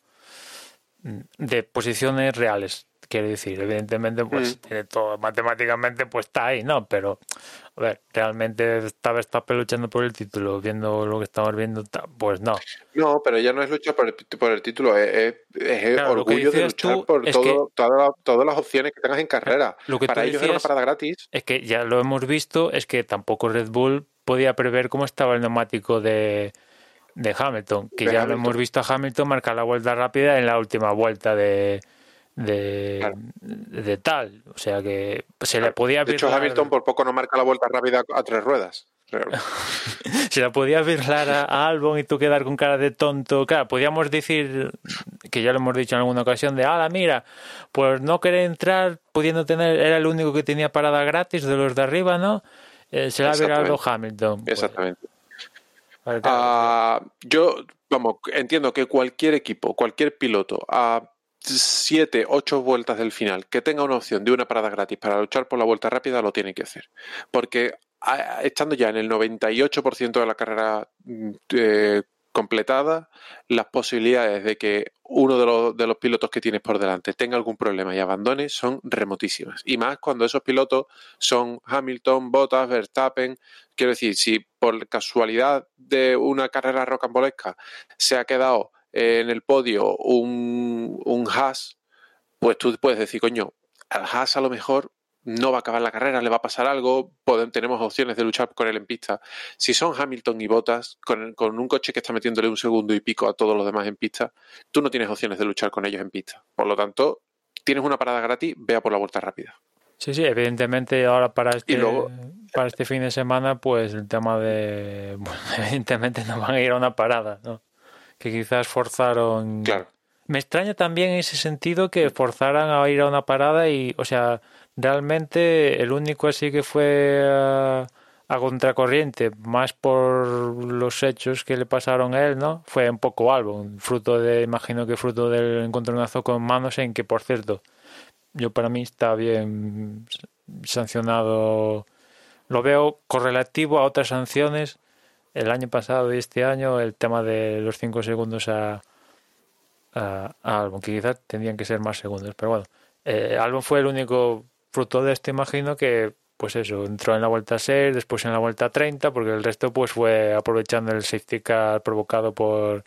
De posiciones reales, quiero decir. Evidentemente, pues Mm. tiene todo, matemáticamente, pues está ahí, ¿no? Pero, a ver, realmente está Verstappen luchando por el título, viendo lo que estamos viendo, pues no. No, pero ya no es lucha por el, por el título, es, es- es el Claro, orgullo de luchar por todo, que- todas las- todas las opciones que tengas en carrera. Lo que Para ellos era una parada gratis. Es que ya lo hemos visto, es que tampoco Red Bull podía prever cómo estaba el neumático de, de Hamilton, que De ya lo hemos visto a Hamilton marcar la vuelta rápida en la última vuelta de de, Claro. de tal, o sea que se le podía De hecho, Hamilton por poco no marca la vuelta rápida a tres ruedas. se la podía birlar a, a Albon y tú quedar con cara de tonto. Claro, podíamos decir, que ya lo hemos dicho en alguna ocasión, de, ala, mira, pues no querer entrar pudiendo tener, era el único que tenía parada gratis de los de arriba, ¿no? Eh, se la ha virado. Hamilton. Pues, Exactamente. a ver, claro, Ah, yo, vamos, entiendo que cualquier equipo, cualquier piloto a siete, ocho vueltas del final que tenga una opción de una parada gratis para luchar por la vuelta rápida lo tiene que hacer. Porque estando ya en el 98% de la carrera mm, eh, completada, las posibilidades de que uno de los, de los pilotos que tienes por delante tenga algún problema y abandone son remotísimas. Y más cuando esos pilotos son Hamilton, Bottas, Verstappen. Quiero decir, si por casualidad de una carrera rocambolesca se ha quedado en el podio un, un Haas, pues tú puedes decir, coño, al Haas a lo mejor no va a acabar la carrera, le va a pasar algo, podemos, tenemos opciones de luchar con él en pista. Si son Hamilton y Bottas, con, con un coche que está metiéndole un segundo y pico a todos los demás en pista, tú no tienes opciones de luchar con ellos en pista. Por lo tanto, tienes una parada gratis, vea por la vuelta rápida. Sí, sí, evidentemente ahora para este, luego- para este fin de semana, pues el tema de... Bueno, evidentemente no van a ir a una parada, ¿no? Que quizás forzaron... Claro. Me extraña también en ese sentido que forzaran a ir a una parada y, o sea, realmente el único así que fue a, a contracorriente, más por los hechos que le pasaron a él, ¿no? Fue un poco Albon, fruto de, imagino que fruto del encontronazo con manos en que, por cierto, yo para mí está bien sancionado. Lo veo correlativo a otras sanciones el año pasado y este año, el tema de los 5 segundos a, a, Albon, que quizás tendrían que ser más segundos, pero bueno, eh, Albon fue el único fruto de esto, imagino que pues eso, entró en la vuelta 6, después en la vuelta 30, porque el resto pues fue aprovechando el safety car provocado por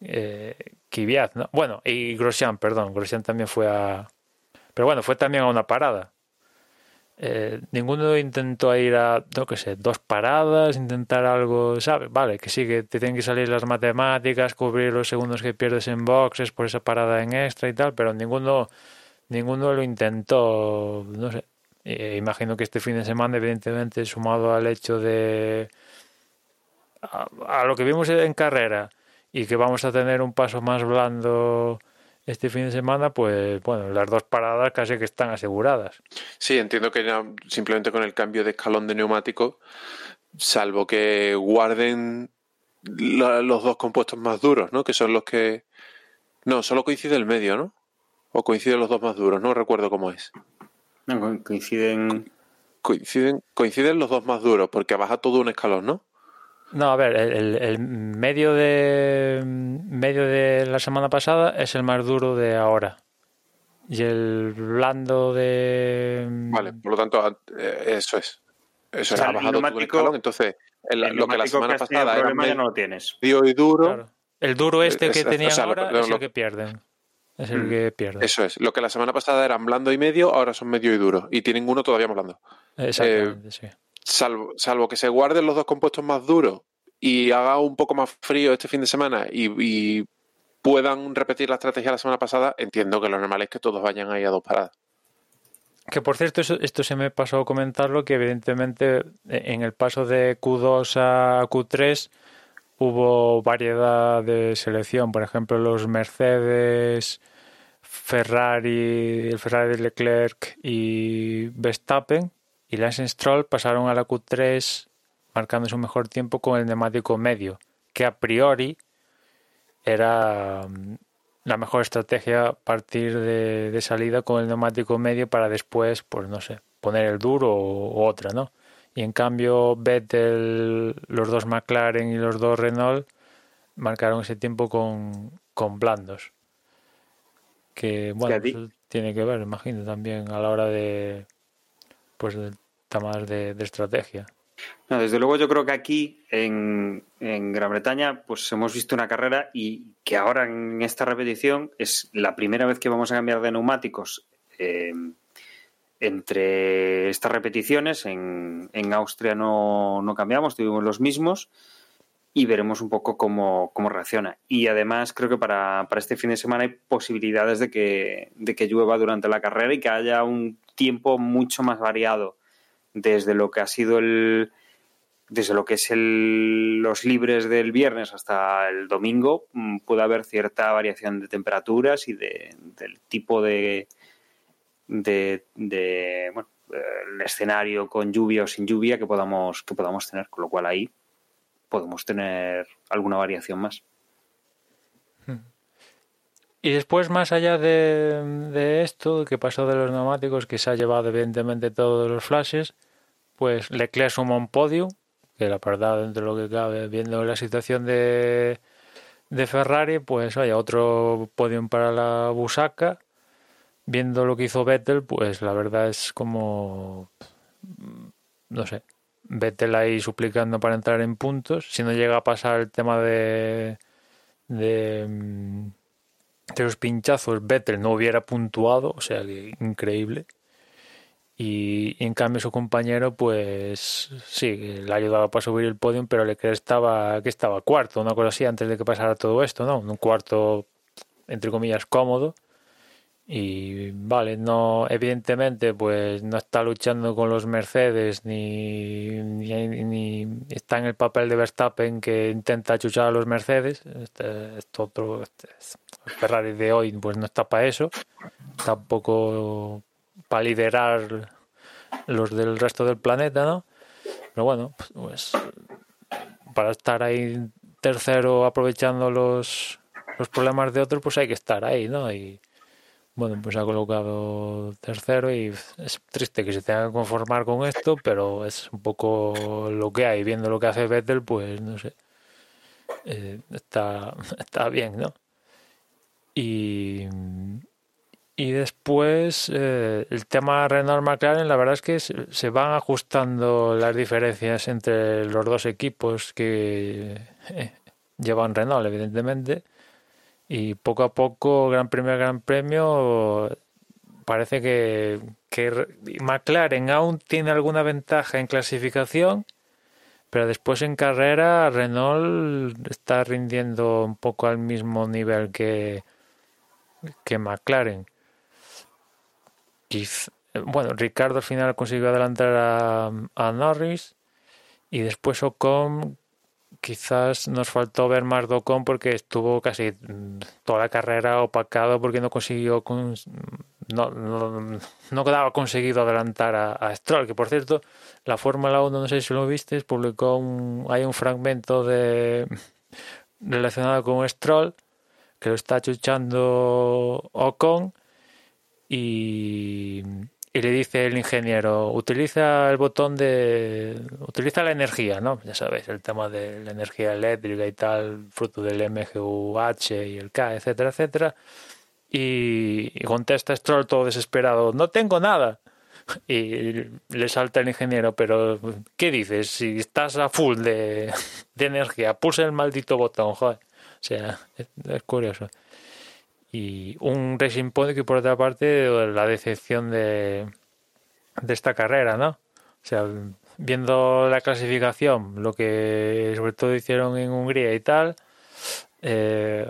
eh, Kvyat, ¿no? Bueno, y Grosjean, perdón, Grosjean también fue a... Pero bueno, fue también a una parada. Eh, ninguno intentó ir a, no sé, dos paradas, intentar algo, ¿sabes? Vale, que sí, que te tienen que salir las matemáticas, cubrir los segundos que pierdes en boxes por esa parada en extra y tal, pero ninguno, ninguno lo intentó, no sé, eh, imagino que este fin de semana, evidentemente, sumado al hecho de a, lo que vimos en carrera y que vamos a tener un paso más blando este fin de semana, pues bueno, las dos paradas casi que están aseguradas. Sí, entiendo que simplemente con el cambio de escalón de neumático, salvo que guarden los dos compuestos más duros, ¿no? Que son los que... No, solo coincide el medio, ¿no? O coinciden los dos más duros, no recuerdo cómo es coinciden. Coinciden, coinciden los dos más duros, porque baja todo un escalón, ¿no? No, a ver, el, medio de medio de la semana pasada es el más duro de ahora. Y el blando de. Vale, por lo tanto, eh, eso es. Eso es, ha bajado todo un escalón. Entonces, lo que la semana pasada era medio, no lo tienes. y duro. El duro este que tenían ahora es el que pierden es el mm. que pierde. Eso es. Lo que la semana pasada eran blando y medio, ahora son medio y duro. Y tienen uno todavía más blando. Exactamente, eh, sí. Salvo, salvo que se guarden los dos compuestos más duros y haga un poco más frío este fin de semana y, puedan repetir la estrategia la semana pasada, entiendo que lo normal es que todos vayan ahí a dos paradas. Que por cierto, esto se me pasó a comentarlo, que evidentemente en el paso de Q2 a Q3 hubo variedad de selección. Por ejemplo, los Mercedes, Ferrari, el Ferrari de Leclerc y Verstappen y Lance Stroll pasaron a la Q3 marcando su mejor tiempo con el neumático medio, que a priori era mm, la mejor estrategia a partir de, salida con el neumático medio para después, pues no sé, poner el duro o otra, ¿no? Y en cambio, Vettel, los dos McLaren y los dos Renault marcaron ese tiempo con, con blandos. Que bueno, tiene que ver, imagino, también a la hora de pues de temas de, estrategia. No, desde luego yo creo que aquí en, en, Gran Bretaña pues hemos visto una carrera y que ahora en esta repetición es la primera vez que vamos a cambiar de neumáticos eh, entre estas repeticiones, en, en Austria no, no, cambiamos, tuvimos los mismos y veremos un poco cómo, cómo reacciona. Y además creo que para, para, este fin de semana hay posibilidades de que, de que llueva durante la carrera y que haya un tiempo mucho más variado desde lo que ha sido el desde lo que es el, los libres del viernes hasta el domingo mm, puede haber cierta variación de temperaturas y de, del tipo de, de, bueno, el escenario con lluvia o sin lluvia que podamos, que podamos tener, con lo cual ahí podemos tener alguna variación más. Y después, más allá de, esto, que pasó de los neumáticos, que se ha llevado evidentemente todos los flashes, pues Leclerc suma un podio, que la verdad, dentro de lo que cabe, viendo la situación de, de Ferrari, pues hay otro podio para la Busaca viendo lo que hizo Vettel, pues la verdad es como, no sé, Vettel ahí suplicando para entrar en puntos. Si no llega a pasar el tema de, de, mm, los pinchazos, Vettel no hubiera puntuado, o sea que increíble. Y, en cambio su compañero, pues sí, le ha ayudado para subir el podio, pero le que estaba, que estaba cuarto, una cosa así, antes de que pasara todo esto, ¿no? Un cuarto, entre comillas, cómodo y vale, no, evidentemente, pues no está luchando con los Mercedes ni, ni, está en el papel de Verstappen que intenta chuchar a los Mercedes. Este, este otro, este, Ferrari de hoy, pues no está para eso. Tampoco para liderar los del resto del planeta, ¿no? Pero bueno, pues para estar ahí tercero aprovechando los, los problemas de otros, pues hay que estar ahí, ¿no? Y bueno, pues ha colocado tercero y es triste que se tenga que conformar con esto, pero es un poco lo que hay. Viendo lo que hace Vettel, pues no sé. Eh, está, está bien, ¿no? Y, y después eh, el tema Renault McLaren, la verdad es que se, van ajustando las diferencias entre los dos equipos que eh, llevan Renault, evidentemente. Y poco a poco, Gran Premio a Gran Premio, parece que, que McLaren aún tiene alguna ventaja en clasificación, pero después en carrera Renault está rindiendo un poco al mismo nivel que, que McLaren. bueno, Ricardo al final consiguió adelantar a, a Norris y después Ocon quizás nos faltó ver más de Ocon porque estuvo casi toda la carrera opacado porque no consiguió no, no, quedaba conseguido adelantar a, Stroll que por cierto la Fórmula 1 no sé si lo viste publicó un, hay un fragmento de relacionado con Stroll que lo está chuchando Ocon y, y le dice el ingeniero, utiliza el botón de... utiliza la energía, ¿no? Ya sabéis, el tema de la energía eléctrica y tal, fruto del MGUH y el K, etcétera, etcétera. Y, contesta Stroll todo desesperado, no tengo nada. Y le salta el ingeniero, pero ¿qué dices? Si estás a full de, de energía, pulsa el maldito botón, joder. O sea, es, curioso. Y un Racing Point que por otra parte la decepción de, de esta carrera, ¿no? O sea, viendo la clasificación, lo que sobre todo hicieron en Hungría y tal, eh,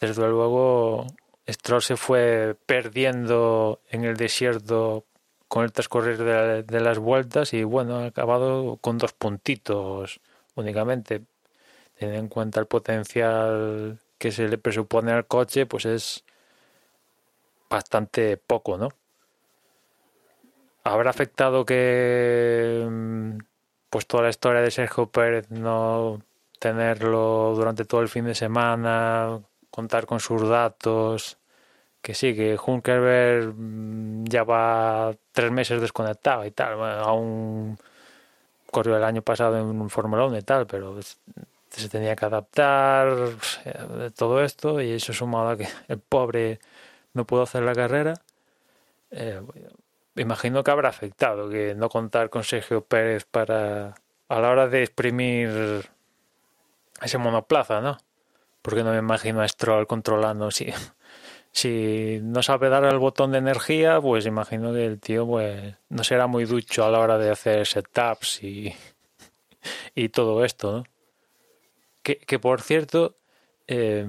desde luego Stroll se fue perdiendo en el desierto con el transcurrir de, de, las vueltas y bueno, ha acabado con dos puntitos únicamente teniendo en cuenta el potencial que se le presupone al coche, pues es bastante poco, ¿no? ¿Habrá afectado que mm, pues toda la historia de Sergio Pérez no tenerlo durante todo el fin de semana, contar con sus datos? Que sí, que Junkerberg mm, ya va tres meses desconectado y tal. Bueno, aún corrió el año pasado en un Fórmula 1 y tal, pero se tenía que adaptar todo esto y eso sumado a que el pobre no pudo hacer la carrera. Eh, imagino que habrá afectado que no contar con Sergio Pérez para a la hora de exprimir ese monoplaza, ¿no? Porque no me imagino a Stroll controlando si si no sabe dar al botón de energía, pues imagino que el tío pues no será muy ducho a la hora de hacer setups y y todo esto, ¿no? Que, que por cierto, eh,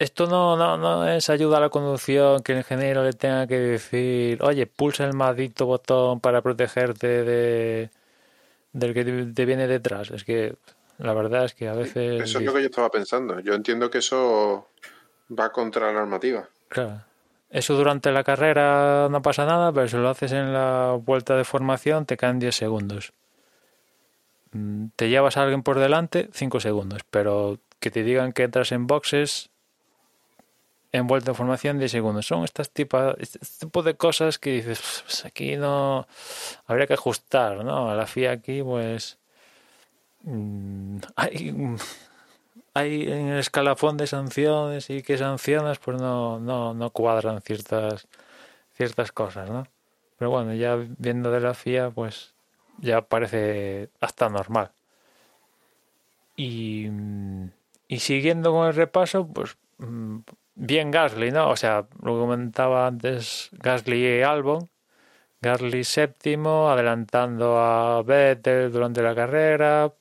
esto no, no, no es ayuda a la conducción que el ingeniero le tenga que decir, oye, pulsa el maldito botón para protegerte de, del que te viene detrás. Es que la verdad es que a veces... Eso es lo que yo estaba pensando. Yo entiendo que eso va contra la normativa. Claro. Eso durante la carrera no pasa nada, pero si lo haces en la vuelta de formación te caen 10 segundos. Mm, te llevas a alguien por delante 5 segundos, pero que te digan que entras en boxes en vuelta de formación 10 segundos. Son estas tipas, este tipo de cosas que dices, pues aquí no habría que ajustar, ¿no? A la FIA aquí, pues mm, hay, hay en el escalafón de sanciones y que sancionas, pues no, no, no cuadran ciertas ciertas cosas, ¿no? Pero bueno, ya viendo de la FIA, pues ya parece hasta normal. Y, y siguiendo con el repaso, pues mm, bien Gasly, ¿no? O sea, lo comentaba antes Gasly y Albon. Gasly séptimo, adelantando a Vettel durante la carrera.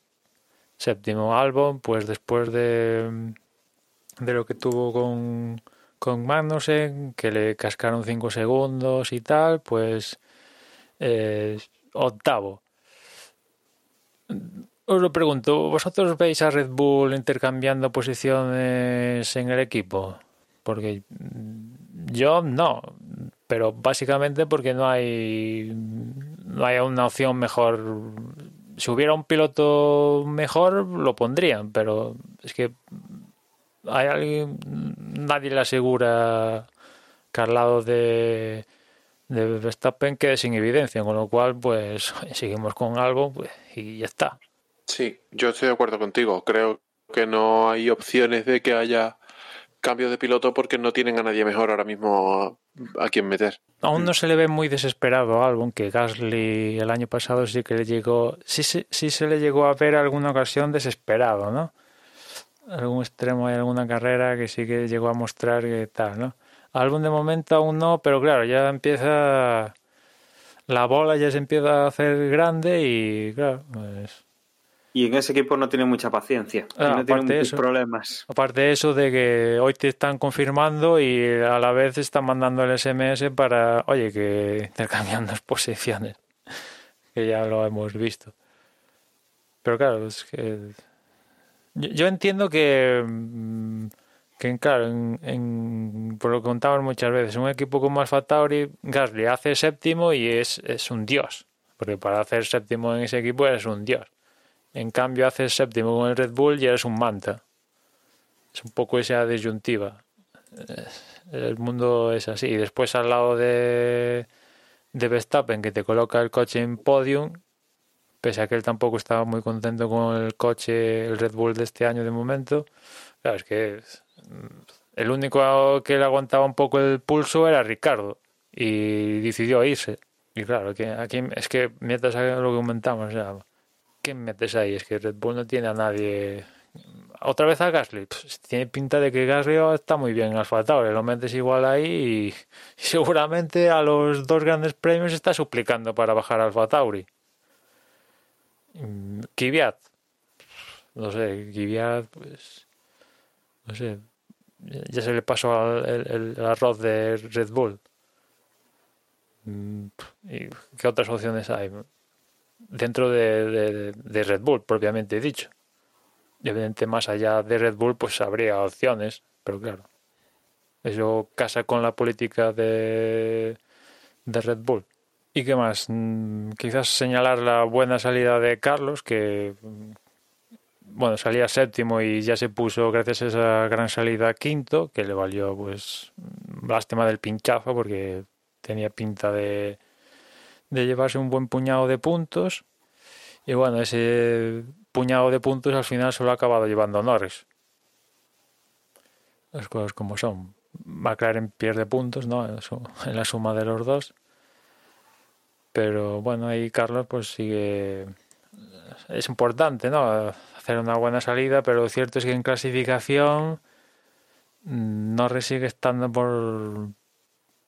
Séptimo Albon, pues después de, de lo que tuvo con, con Magnussen, que le cascaron cinco segundos y tal, pues eh, octavo. Os lo pregunto, ¿vosotros veis a Red Bull intercambiando posiciones en el equipo? Porque yo no, pero básicamente porque no hay no haya una opción mejor. Si hubiera un piloto mejor, lo pondrían, pero es que hay alguien, nadie le asegura que al lado de, de Verstappen quede sin evidencia, con lo cual, pues seguimos con algo pues, y ya está. Sí, yo estoy de acuerdo contigo. Creo que no hay opciones de que haya cambios de piloto porque no tienen a nadie mejor ahora mismo a, quien meter. Aún no se le ve muy desesperado a Albon, que Gasly el año pasado sí que le llegó, sí, sí, sí se le llegó a ver alguna ocasión desesperado, ¿no? Algún extremo hay alguna carrera que sí que llegó a mostrar que tal, ¿no? Albon de momento aún no, pero claro, ya empieza la bola ya se empieza a hacer grande y claro, pues y en ese equipo no tiene mucha paciencia. Ah, no tiene muchos eso, problemas. Aparte de eso, de que hoy te están confirmando y a la vez están mandando el SMS para, oye, que intercambiando posiciones. Que ya lo hemos visto. Pero claro, es que. Yo, yo entiendo que. mm, Que, claro, en, por lo que contamos muchas veces, un equipo como Alfa Tauri, Gasly hace séptimo y es, es un dios. Porque para hacer séptimo en ese equipo eres un dios. En cambio, haces séptimo con el Red Bull y eres un manta. Es un poco esa disyuntiva. Eh, El mundo es así. Y después al lado de, de Verstappen, que te coloca el coche en podium, pese a que él tampoco estaba muy contento con el coche, el Red Bull de este año de momento. Claro, es que el único que le aguantaba un poco el pulso era Ricardo. Y decidió irse. Y claro, que aquí es que mientras lo que comentamos, ¿qué metes ahí? Es que Red Bull no tiene a nadie. Otra vez a Gasly. Pues tiene pinta de que Gasly está muy bien en Alfa Tauri. Lo metes igual ahí y, seguramente a los dos grandes premios está suplicando para bajar a Alfa Tauri. Mm, Kvyat. No sé, Kvyat, pues. No sé. Ya se le pasó al- el, el arroz de Red Bull. Mm, ¿Y qué otras opciones hay? dentro de, de- de Red Bull, propiamente dicho. Y evidente, más allá de Red Bull, pues habría opciones, pero claro, eso casa con la política de, de Red Bull. ¿Y qué más? Mm, Quizás señalar la buena salida de Carlos, que bueno, salía séptimo y ya se puso, gracias a esa gran salida, quinto, que le valió, pues, lástima del pinchazo, porque tenía pinta de, de llevarse un buen puñado de puntos. Y bueno, ese puñado de puntos al final se lo ha acabado llevando Norris. Las cosas como son. McLaren pierde puntos, ¿no? En la suma de los dos. Pero bueno, ahí Carlos pues sigue... Es importante, ¿no? Hacer una buena salida, pero lo cierto es que en clasificación mm, Norris sigue estando por,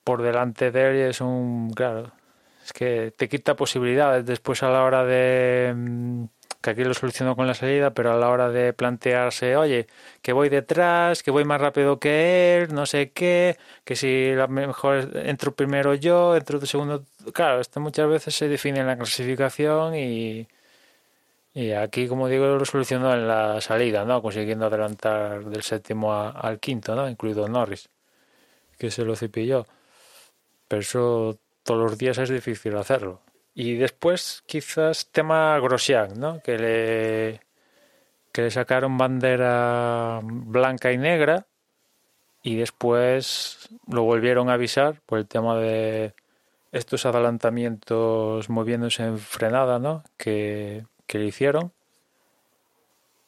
por delante de él y es un... Claro, es que te quita posibilidades después a la hora de mm, que aquí lo solucionó con la salida, pero a la hora de plantearse, oye, que voy detrás, que voy más rápido que él, no sé qué, que si la mejor entro primero yo, entro segundo, claro, esto muchas veces se define en la clasificación y y aquí, como digo, lo solucionó en la salida, ¿no? Consiguiendo adelantar del séptimo al quinto, ¿no? Incluido Norris, que se lo cepilló. Pero eso todos los días es difícil hacerlo. Y después, quizás, tema Grosjean, ¿no? Que le, que le sacaron bandera blanca y negra y después lo volvieron a avisar por el tema de estos adelantamientos moviéndose en frenada, ¿no? Que, que le hicieron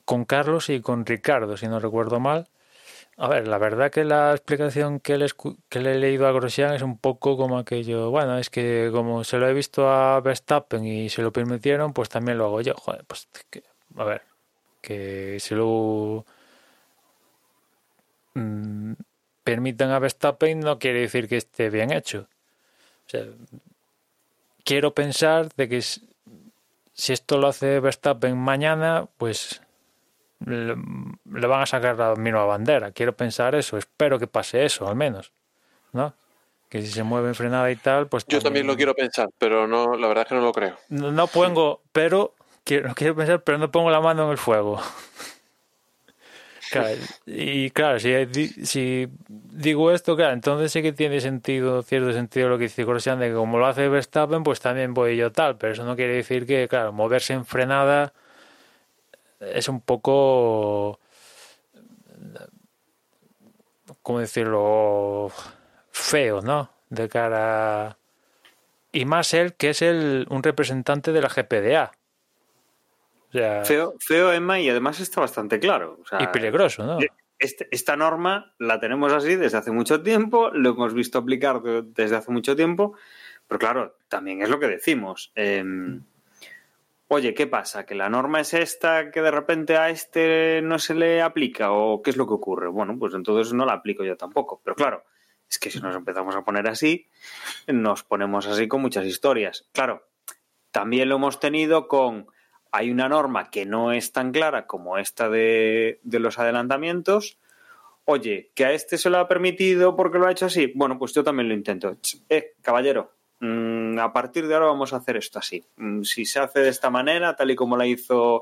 con Carlos y con Ricardo, si no recuerdo mal. A ver, la verdad que la explicación que le, he leído a Grosjean es un poco como aquello, bueno, es que como se lo he visto a Verstappen y se lo permitieron, pues también lo hago yo. Joder, pues que, a ver, que se lo mm, permitan a Verstappen no quiere decir que esté bien hecho. O sea, quiero pensar de que si esto lo hace Verstappen mañana, pues le, le van a sacar la misma bandera. Quiero pensar eso, espero que pase eso, al menos, ¿no? Que si se mueve en frenada y tal, pues Yo también lo quiero pensar, pero no, la verdad es que no lo creo. No, no pongo, pero quiero, quiero pensar, pero no pongo la mano en el fuego. Claro, y claro, si, digo esto, claro, entonces sí que tiene sentido, cierto sentido lo que dice Grosjean, de que como lo hace Verstappen, pues también voy yo tal, pero eso no quiere decir que, claro, moverse en frenada es un poco, ¿cómo decirlo? Feo, ¿no? De cara... Y más él, que es el, un representante de la GPDA. O sea, Feo, feo, Emma, y además está bastante claro. O sea, y peligroso, ¿no? este- esta norma la tenemos así desde hace mucho tiempo, lo hemos visto aplicar de- desde hace mucho tiempo, pero claro, también es lo que decimos. eh, Oye, ¿qué pasa? ¿Que la norma es esta que de repente a este no se le aplica? ¿O qué es lo que ocurre? Bueno, pues entonces no la aplico yo tampoco. Pero claro, es que si nos empezamos a poner así, nos ponemos así con muchas historias. Claro, también lo hemos tenido con... Hay una norma que no es tan clara como esta de, los adelantamientos. Oye, que a este se lo ha permitido porque lo ha hecho así. Bueno, pues yo también lo intento. Eh, caballero, mm, a partir de ahora vamos a hacer esto así. Mm, Si se hace de esta manera, tal y como la hizo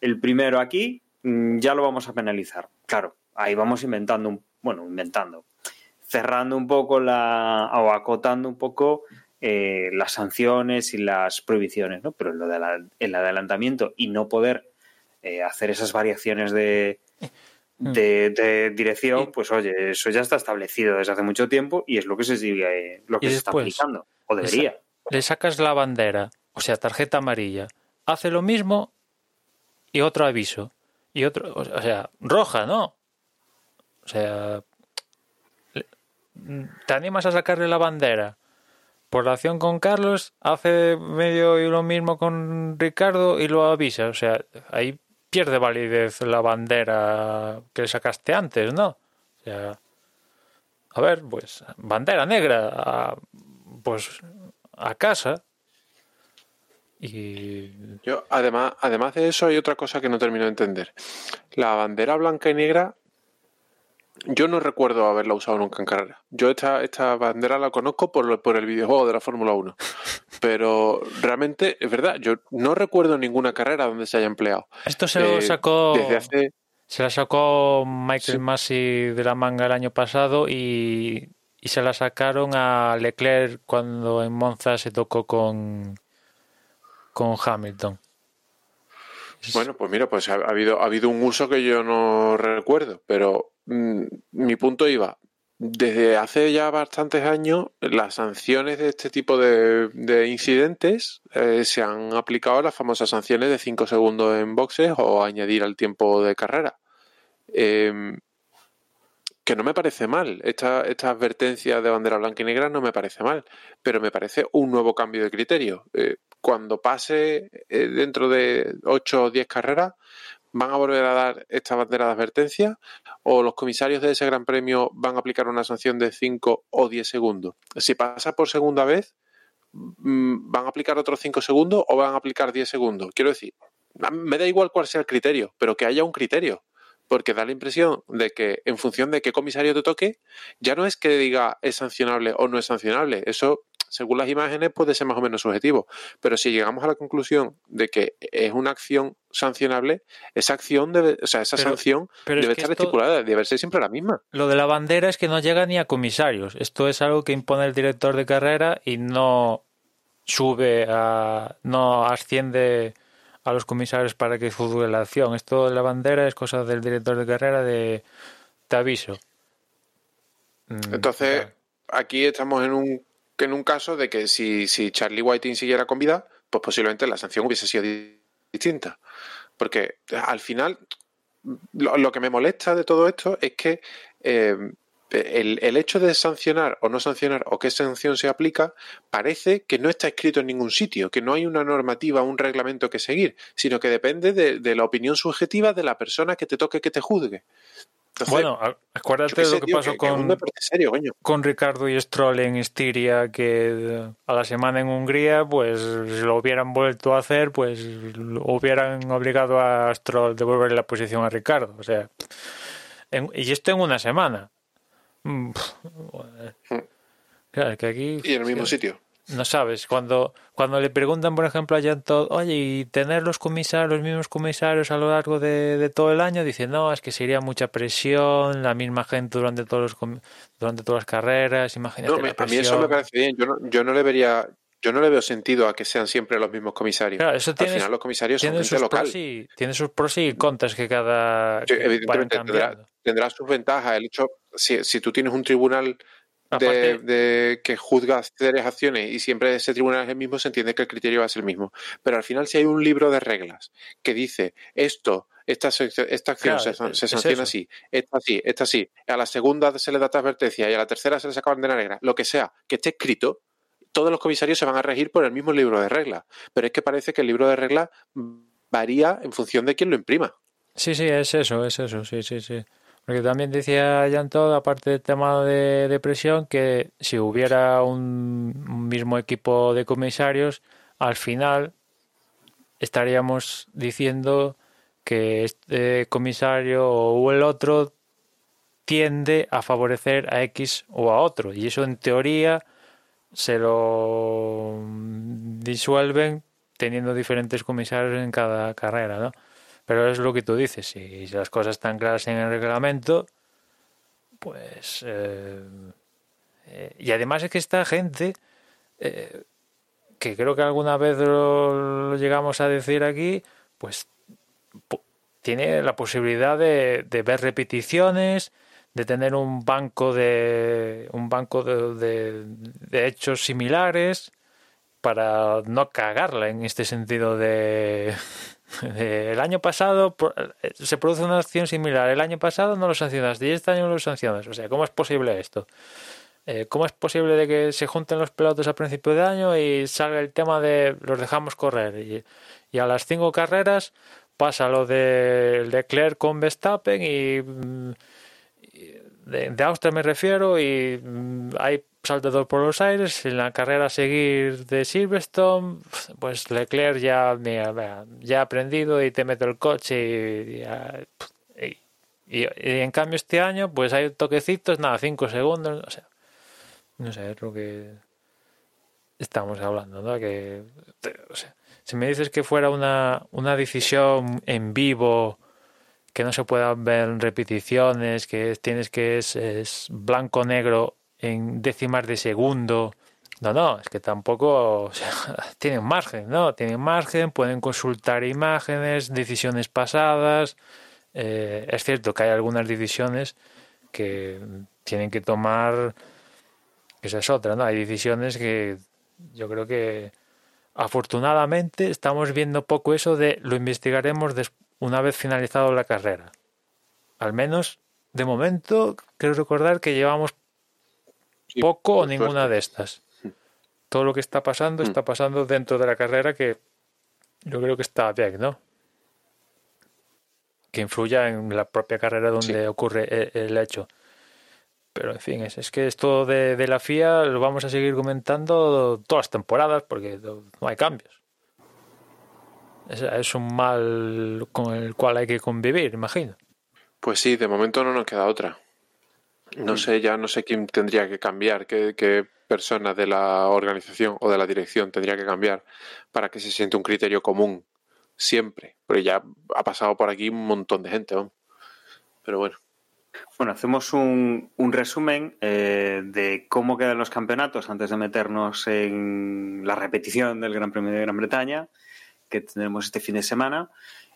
el primero aquí, mm, ya lo vamos a penalizar. Claro, ahí vamos inventando, bueno, inventando, cerrando un poco la, o acotando un poco eh, las sanciones y las prohibiciones, ¿no? Pero lo del el adelantamiento y no poder eh, hacer esas variaciones de, de, de dirección, pues oye, eso ya está establecido desde hace mucho tiempo y es lo que se sigue, eh, lo que se está aplicando, o debería. le sacas la bandera, o sea, tarjeta amarilla, hace lo mismo y otro aviso. Y otro, o sea, roja, ¿no? O sea, le- te animas a sacarle la bandera. Por la acción con Carlos, hace medio y lo mismo con Ricardo y lo avisa. O sea, ahí pierde validez la bandera que le sacaste antes, ¿no? O sea, a ver, pues, bandera negra, a- pues a casa. Y Yo, además, además de eso, hay otra cosa que no termino de entender. La bandera blanca y negra, yo no recuerdo haberla usado nunca en carrera. Yo esta, esta bandera la conozco por, lo- por el videojuego de la Fórmula 1. Pero realmente, es verdad, yo no recuerdo ninguna carrera donde se haya empleado. esto se lo Eh, sacó. Desde hace... Se la sacó Michael Sí. Massey de la manga el año pasado y, y se la sacaron a Leclerc cuando en Monza se tocó con, con Hamilton. Bueno, pues mira, pues ha, ha habido, ha habido un uso que yo no recuerdo, pero mi punto iba, desde hace ya bastantes años las sanciones de este tipo de, de incidentes eh, se han aplicado las famosas sanciones de 5 segundos en boxes o añadir al tiempo de carrera. Em, que no me parece mal, esta, esta advertencia de bandera blanca y negra no me parece mal, pero me parece un nuevo cambio de criterio. Eh, cuando pase eh, dentro de 8 o 10 carreras, ¿van a volver a dar esta bandera de advertencia? ¿O los comisarios de ese gran premio van a aplicar una sanción de 5 o 10 segundos? Si pasa por segunda vez, mm, ¿van a aplicar otros 5 segundos o van a aplicar 10 segundos? Quiero decir, me da igual cuál sea el criterio, pero que haya un criterio. Porque da la impresión de que en función de qué comisario te toque, ya no es que diga es sancionable o no es sancionable. Eso, según las imágenes, puede ser más o menos subjetivo. Pero si llegamos a la conclusión de que es una acción sancionable, esa acción debe, o sea, esa Pero- sanción pero es debe que estar estipulada, debe ser siempre la misma. Lo de la bandera es que no llega ni a comisarios. Esto es algo que impone el director de carrera y no sube a. no asciende a los comisarios para que juzgue la acción. Esto de la bandera es cosa del director de carrera de. te aviso. Mm, Entonces, aquí estamos en un, en un caso de que si, si Charlie Whiting siguiera con vida, pues posiblemente la sanción hubiese sido di- distinta. Porque al final, lo, que me molesta de todo esto es que eh, el, el hecho de sancionar o no sancionar o qué sanción se aplica parece que no está escrito en ningún sitio, que no hay una normativa, un reglamento que seguir, sino que depende de, de la opinión subjetiva de la persona que te toque que te juzgue. Entonces, Bueno, acuérdate de lo que tío, pasó que- con, serio, Ricardo y Stroll en Estiria, que eh, a la semana en Hungría, pues si lo hubieran vuelto a hacer, pues lo hubieran obligado a Stroll a devolver la posición a Ricardo. O sea, en- y esto en una semana. Mm, joder. Claro, que aquí. Y en el mismo sitio. No sabes. Cuando, cuando le preguntan, por ejemplo, a Jan Todd, oye, y tener los comisarios, los mismos comisarios a lo largo de, todo el año, dice, no, es que sería mucha presión, la misma gente durante todos los, durante todas las carreras, imagínate. No, a mí eso me parece bien. Yo no, yo no le vería. Yo no le veo sentido a que sean siempre los mismos comisarios. Claro, eso tiene, Al final los comisarios son gente local. tiene sus pros y contras que cada... evidentemente tendrá, sus ventajas. El hecho, si, si tú tienes un tribunal de, que juzga ciertas acciones y siempre ese tribunal es el mismo, se entiende que el criterio va a ser el mismo. Pero al final, si hay un libro de reglas que dice esto, esta, esta acción se, sanciona así, esta así, esta así, a la segunda se le da advertencia y a la tercera se le saca bandera negra, lo que sea, que esté escrito, todos los comisarios se van a regir por el mismo libro de reglas. Pero es que parece que el libro de reglas varía en función de quién lo imprima. Sí, sí, es eso, es eso, sí, sí, sí. Porque también decía Jan Todd, aparte del tema de, depresión, que si hubiera un, mismo equipo de comisarios, al final estaríamos diciendo que este comisario o el otro tiende a favorecer a X o a otro. Y eso en teoría se lo disuelven teniendo diferentes comisarios en cada carrera, ¿no? Pero es lo que tú dices, si las cosas están claras en el reglamento, pues... Eh, eh, y además es que esta gente, eh, que creo que alguna vez lo, llegamos a decir aquí, pues tiene la posibilidad de, ver repeticiones, de tener un banco de un banco de, de, hechos similares para no cagarla en este sentido de el año pasado se produce una acción similar, el año pasado no lo sancionaste y este año lo sancionas. O sea, ¿cómo es posible esto? Eh, ¿Cómo es posible de que se junten los pelotos a principio de año y salga el tema de los dejamos correr? Y, a las cinco carreras pasa lo de Leclerc con Verstappen y, mm, de, de, Austria me refiero y mm, hay saltador por los aires, en la carrera a seguir de Silverstone, pues Leclerc ya, ya ha aprendido y te mete el coche y, y, en cambio este año pues hay toquecitos, nada, 5 segundos, o sea, no sé, es lo que estamos hablando, ¿no? Que, o sea, si me dices que fuera una, una decisión en vivo, que no se puedan ver repeticiones, que tienes que es, es blanco-negro en décimas de segundo. No, no, es que tampoco tienen margen, ¿no? Tienen margen, pueden consultar imágenes, decisiones pasadas. Eh, es cierto que hay algunas decisiones que tienen que tomar, esa es otra, ¿no? Hay decisiones que yo creo que afortunadamente estamos viendo poco eso de lo investigaremos una vez finalizado la carrera. Al menos de momento, creo recordar que llevamos poco o ninguna de estas. Todo lo que está pasando está mm. pasando dentro de la carrera que yo creo que está bien, ¿no? Que influya en la propia carrera donde ocurre e, el, hecho. Pero en fin, es, que esto de, de, la FIA lo vamos a seguir comentando todas las temporadas porque no hay cambios. Es, es un mal con el cual hay que convivir, imagino. Pues sí, de momento no nos queda otra. No sé, ya no sé quién tendría que cambiar, qué, persona de la organización o de la dirección tendría que cambiar para que se siente un criterio común siempre. Porque ya ha pasado por aquí un montón de gente, vamos. Pero bueno. Bueno, hacemos un, resumen eh, de cómo quedan los campeonatos antes de meternos en la repetición del Gran Premio de Gran Bretaña que tendremos este fin de semana.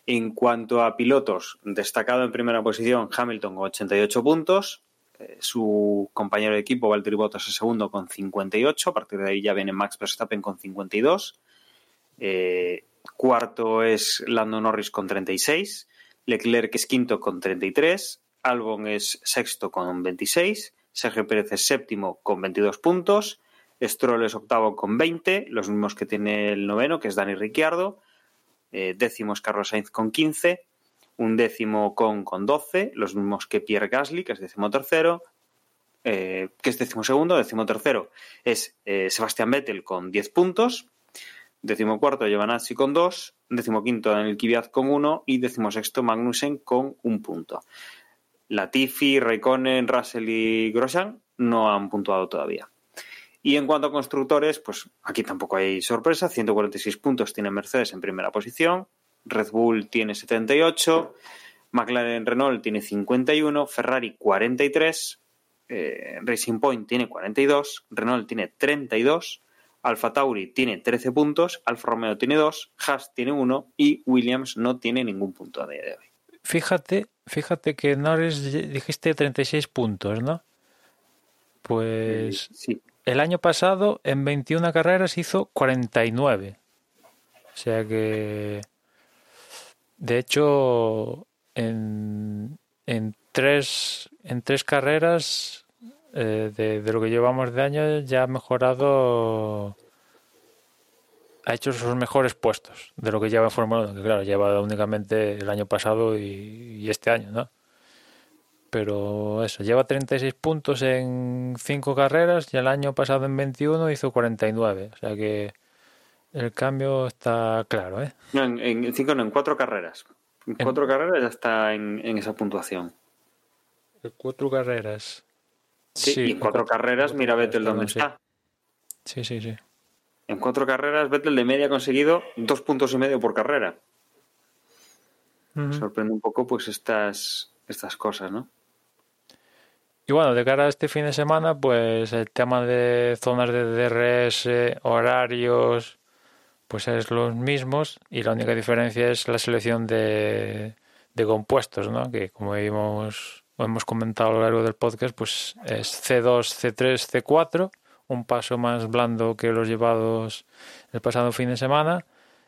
En cuanto a pilotos, destacado en primera posición Hamilton con 88 puntos, eh, su compañero de equipo, Valtteri Bottas, el segundo con 58. A partir de ahí ya viene Max Verstappen con 52. Eh, cuarto es Lando Norris con 36. Leclerc es quinto con 33. Albon es sexto con 26. Sergio Pérez es séptimo con 22 puntos. Stroll es octavo con 20, los mismos que tiene el noveno, que es Dani Ricciardo. Eh, décimo es Carlos Sainz con 15 un décimo con, con 12, los mismos que Pierre Gasly, que es décimo tercero, eh, que es décimo segundo, décimo tercero es eh, Sebastián Vettel con 10 puntos, décimo cuarto Giovanazzi con 2, décimo quinto Daniel Kvyat con 1 y décimo sexto Magnussen con un punto. Latifi, Raikkonen, Russell y Grosjean no han puntuado todavía. Y en cuanto a constructores, pues aquí tampoco hay sorpresa. 146 puntos tiene Mercedes en primera posición. Red Bull tiene 78. McLaren Renault tiene 51. Ferrari 43. Eh, Racing Point tiene 42. Renault tiene 32. Alfa Tauri tiene 13 puntos. Alfa Romeo tiene 2. Haas tiene 1. Y Williams no tiene ningún punto a día de hoy. Fíjate, fíjate que Norris dijiste 36 puntos, ¿no? Pues Sí. El año pasado en 21 carreras hizo 49. O sea que, de hecho, en, en, tres, en tres carreras eh, de, de lo que llevamos de año ya ha mejorado, ha hecho sus mejores puestos de lo que lleva en Fórmula 1, que claro, lleva únicamente el año pasado y, y este año, ¿no? Pero eso, lleva 36 puntos en 5 carreras y el año pasado en 21 hizo 49. O sea que el cambio está claro, ¿eh? No, en, en cinco, no, en cuatro carreras. En En- cuatro carreras ya está en, en esa puntuación. Cuatro carreras. Sí, y en cuatro carreras, mira Vettel dónde sí. está. Sí, sí, sí. En cuatro carreras, Vettel de media ha conseguido dos puntos y medio por carrera. Ujú. Sorprende un poco, pues, estas, estas cosas, ¿no? Y bueno, de cara a este fin de semana, pues el tema de zonas de DRS, horarios, pues es los mismos y la única diferencia es la selección de, de compuestos, ¿no? Que como hemos, hemos comentado a lo largo del podcast, pues es C2, C3, C4, un paso más blando que los llevados el pasado fin de semana,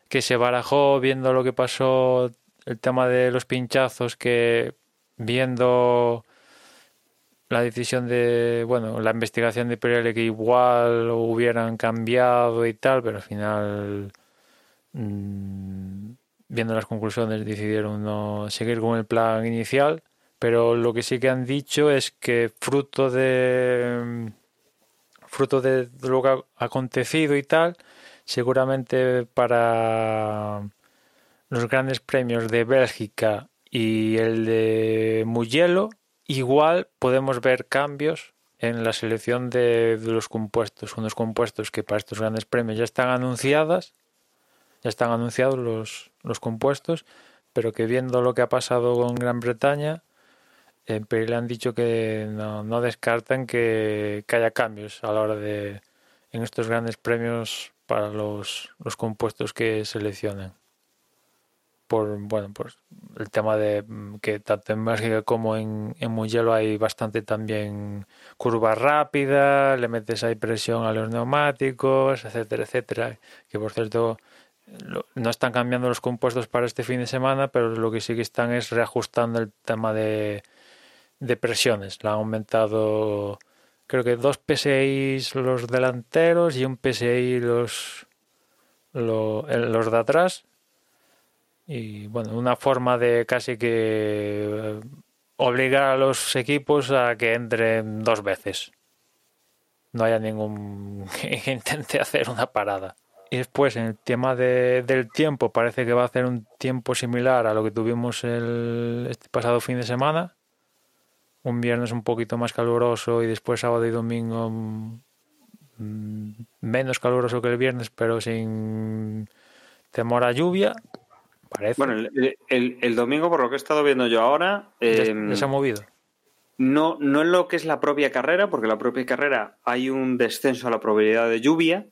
que se barajó viendo lo que pasó, el tema de los pinchazos, que viendo la decisión de, bueno, la investigación de Pirelli que igual hubieran cambiado y tal, pero al final, mm, viendo las conclusiones, decidieron no seguir con el plan inicial. Pero lo que sí que han dicho es que fruto de fruto de lo que ha acontecido y tal, seguramente para los grandes premios de Bélgica y el de Mugello, igual podemos ver cambios en la selección de, los compuestos, unos compuestos que para estos grandes premios ya están anunciadas, ya están anunciados los, los compuestos, pero que viendo lo que ha pasado con Gran Bretaña, en Pirelli han dicho que no, descartan que, haya cambios a la hora de en estos grandes premios para los, los compuestos que seleccionen por bueno por el tema de mm, que tanto en Bélgica como en, en Mugello hay bastante también curva rápida, le metes ahí presión a los neumáticos, etcétera, etcétera. Que por cierto no están cambiando los compuestos para este fin de semana, pero lo que sí que están es reajustando el tema de, de presiones. Le han aumentado creo que dos PSI los delanteros y un PSI los, lo- el- los de atrás y bueno, una forma de casi que eh, obligar a los equipos a que entren dos veces. No haya ningún que intente hacer una parada. Y después, en el tema de, del tiempo, parece que va a hacer un tiempo similar a lo que tuvimos el, este pasado fin de semana. Un viernes un poquito más caluroso y después sábado y domingo mm, menos caluroso que el viernes, pero sin temor a lluvia. Parece. Bueno, el, el- el domingo, por lo que he estado viendo yo ahora, eh, ya se ha movido. no, no en lo que es la propia carrera, porque la propia carrera hay un descenso a la probabilidad de lluvia,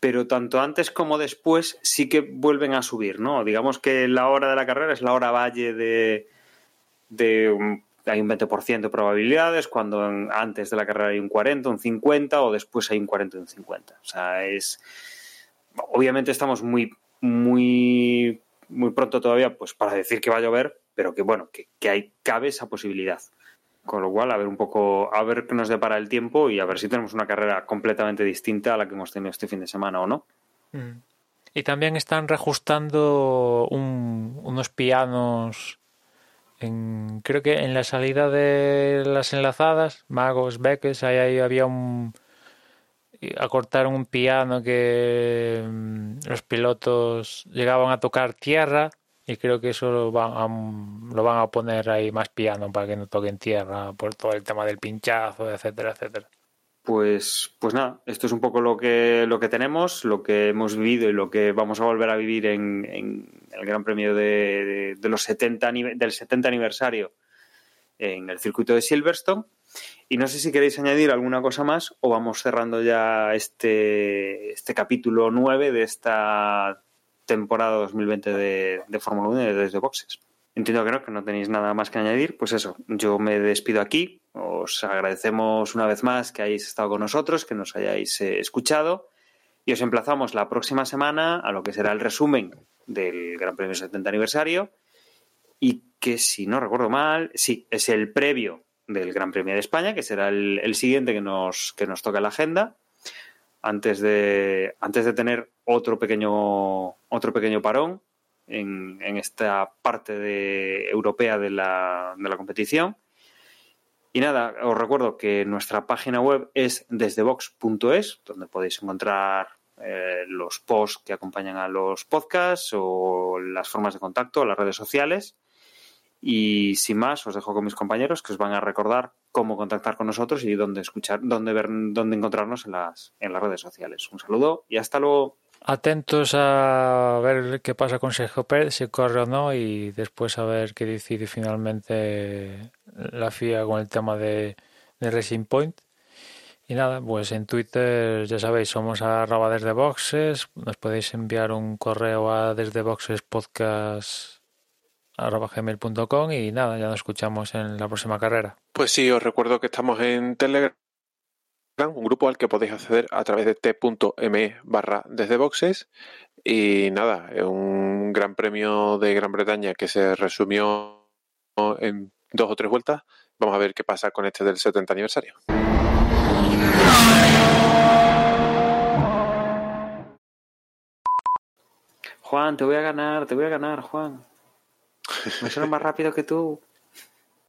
pero tanto antes como después sí que vuelven a subir, ¿no? Digamos que la hora de la carrera es la hora valle de, de un- hay un 20% de probabilidades, cuando en- antes de la carrera hay un 40, un 50 o después hay un 40 y un 50. O sea, es obviamente estamos muy muy muy pronto todavía pues para decir que va a llover, pero que bueno, que, que hay cabe esa posibilidad. Con lo cual, a ver un poco, a ver qué nos depara el tiempo y a ver si tenemos una carrera completamente distinta a la que hemos tenido este fin de semana o no. Mm. Y también están reajustando un- unos pianos. En, creo que en la salida de las enlazadas, Magos, Beques, ahí, ahí había un. Acortaron un piano que mm, los pilotos llegaban a tocar tierra y creo que eso lo van a, lo van a poner ahí más piano para que no toquen tierra por todo el tema del pinchazo, etcétera, etcétera. pues, pues nada, esto es un poco lo que, lo que tenemos, lo que hemos vivido y lo que vamos a volver a vivir en, el Gran Premio de, los 70, del 70 aniversario en el circuito de Silverstone. Y no sé si queréis añadir alguna cosa más o vamos cerrando ya este, este capítulo 9 de esta temporada 2020 de, de Fórmula 1 desde boxes. Entiendo que no, que no tenéis nada más que añadir. Pues eso, yo me despido aquí. Os agradecemos una vez más que hayáis estado con nosotros, que nos hayáis eh, escuchado. Y os emplazamos la próxima semana a lo que será el resumen del Gran Premio 70 aniversario. Y que, si no recuerdo mal, sí, es el previo del Gran Premio de España, que será el, siguiente que nos, que nos toca la agenda. Antes de, antes de tener otro pequeño, otro pequeño parón en, esta parte de, europea de la, de la competición. Y nada, os recuerdo que nuestra página web es desdebox.es, donde podéis encontrar eh, los posts que acompañan a los podcasts o las formas de contacto, las redes sociales. Y sin más, os dejo con mis compañeros que os van a recordar cómo contactar con nosotros y dónde escuchar, dónde ver, dónde encontrarnos en las, en las redes sociales. Un saludo y hasta luego. Atentos a ver qué pasa con Sergio Pérez, si corre o no, y después a ver qué decide finalmente la FIA con el tema de, Racing Point. Y nada, pues en Twitter ya sabéis, somos arroba desde boxes, nos podéis enviar un correo a desde boxes podcast gmail.com y nada, ya nos escuchamos en la próxima carrera. Pues sí, os recuerdo que estamos en Telegram un grupo al que podéis acceder a través de t.me barra desde boxes. Y nada, un gran premio de Gran Bretaña que se resumió en dos o tres vueltas. Vamos a ver qué pasa con este del 70 aniversario. Juan, te voy a ganar, te voy a ganar, Juan. Me suena más rápido que tú.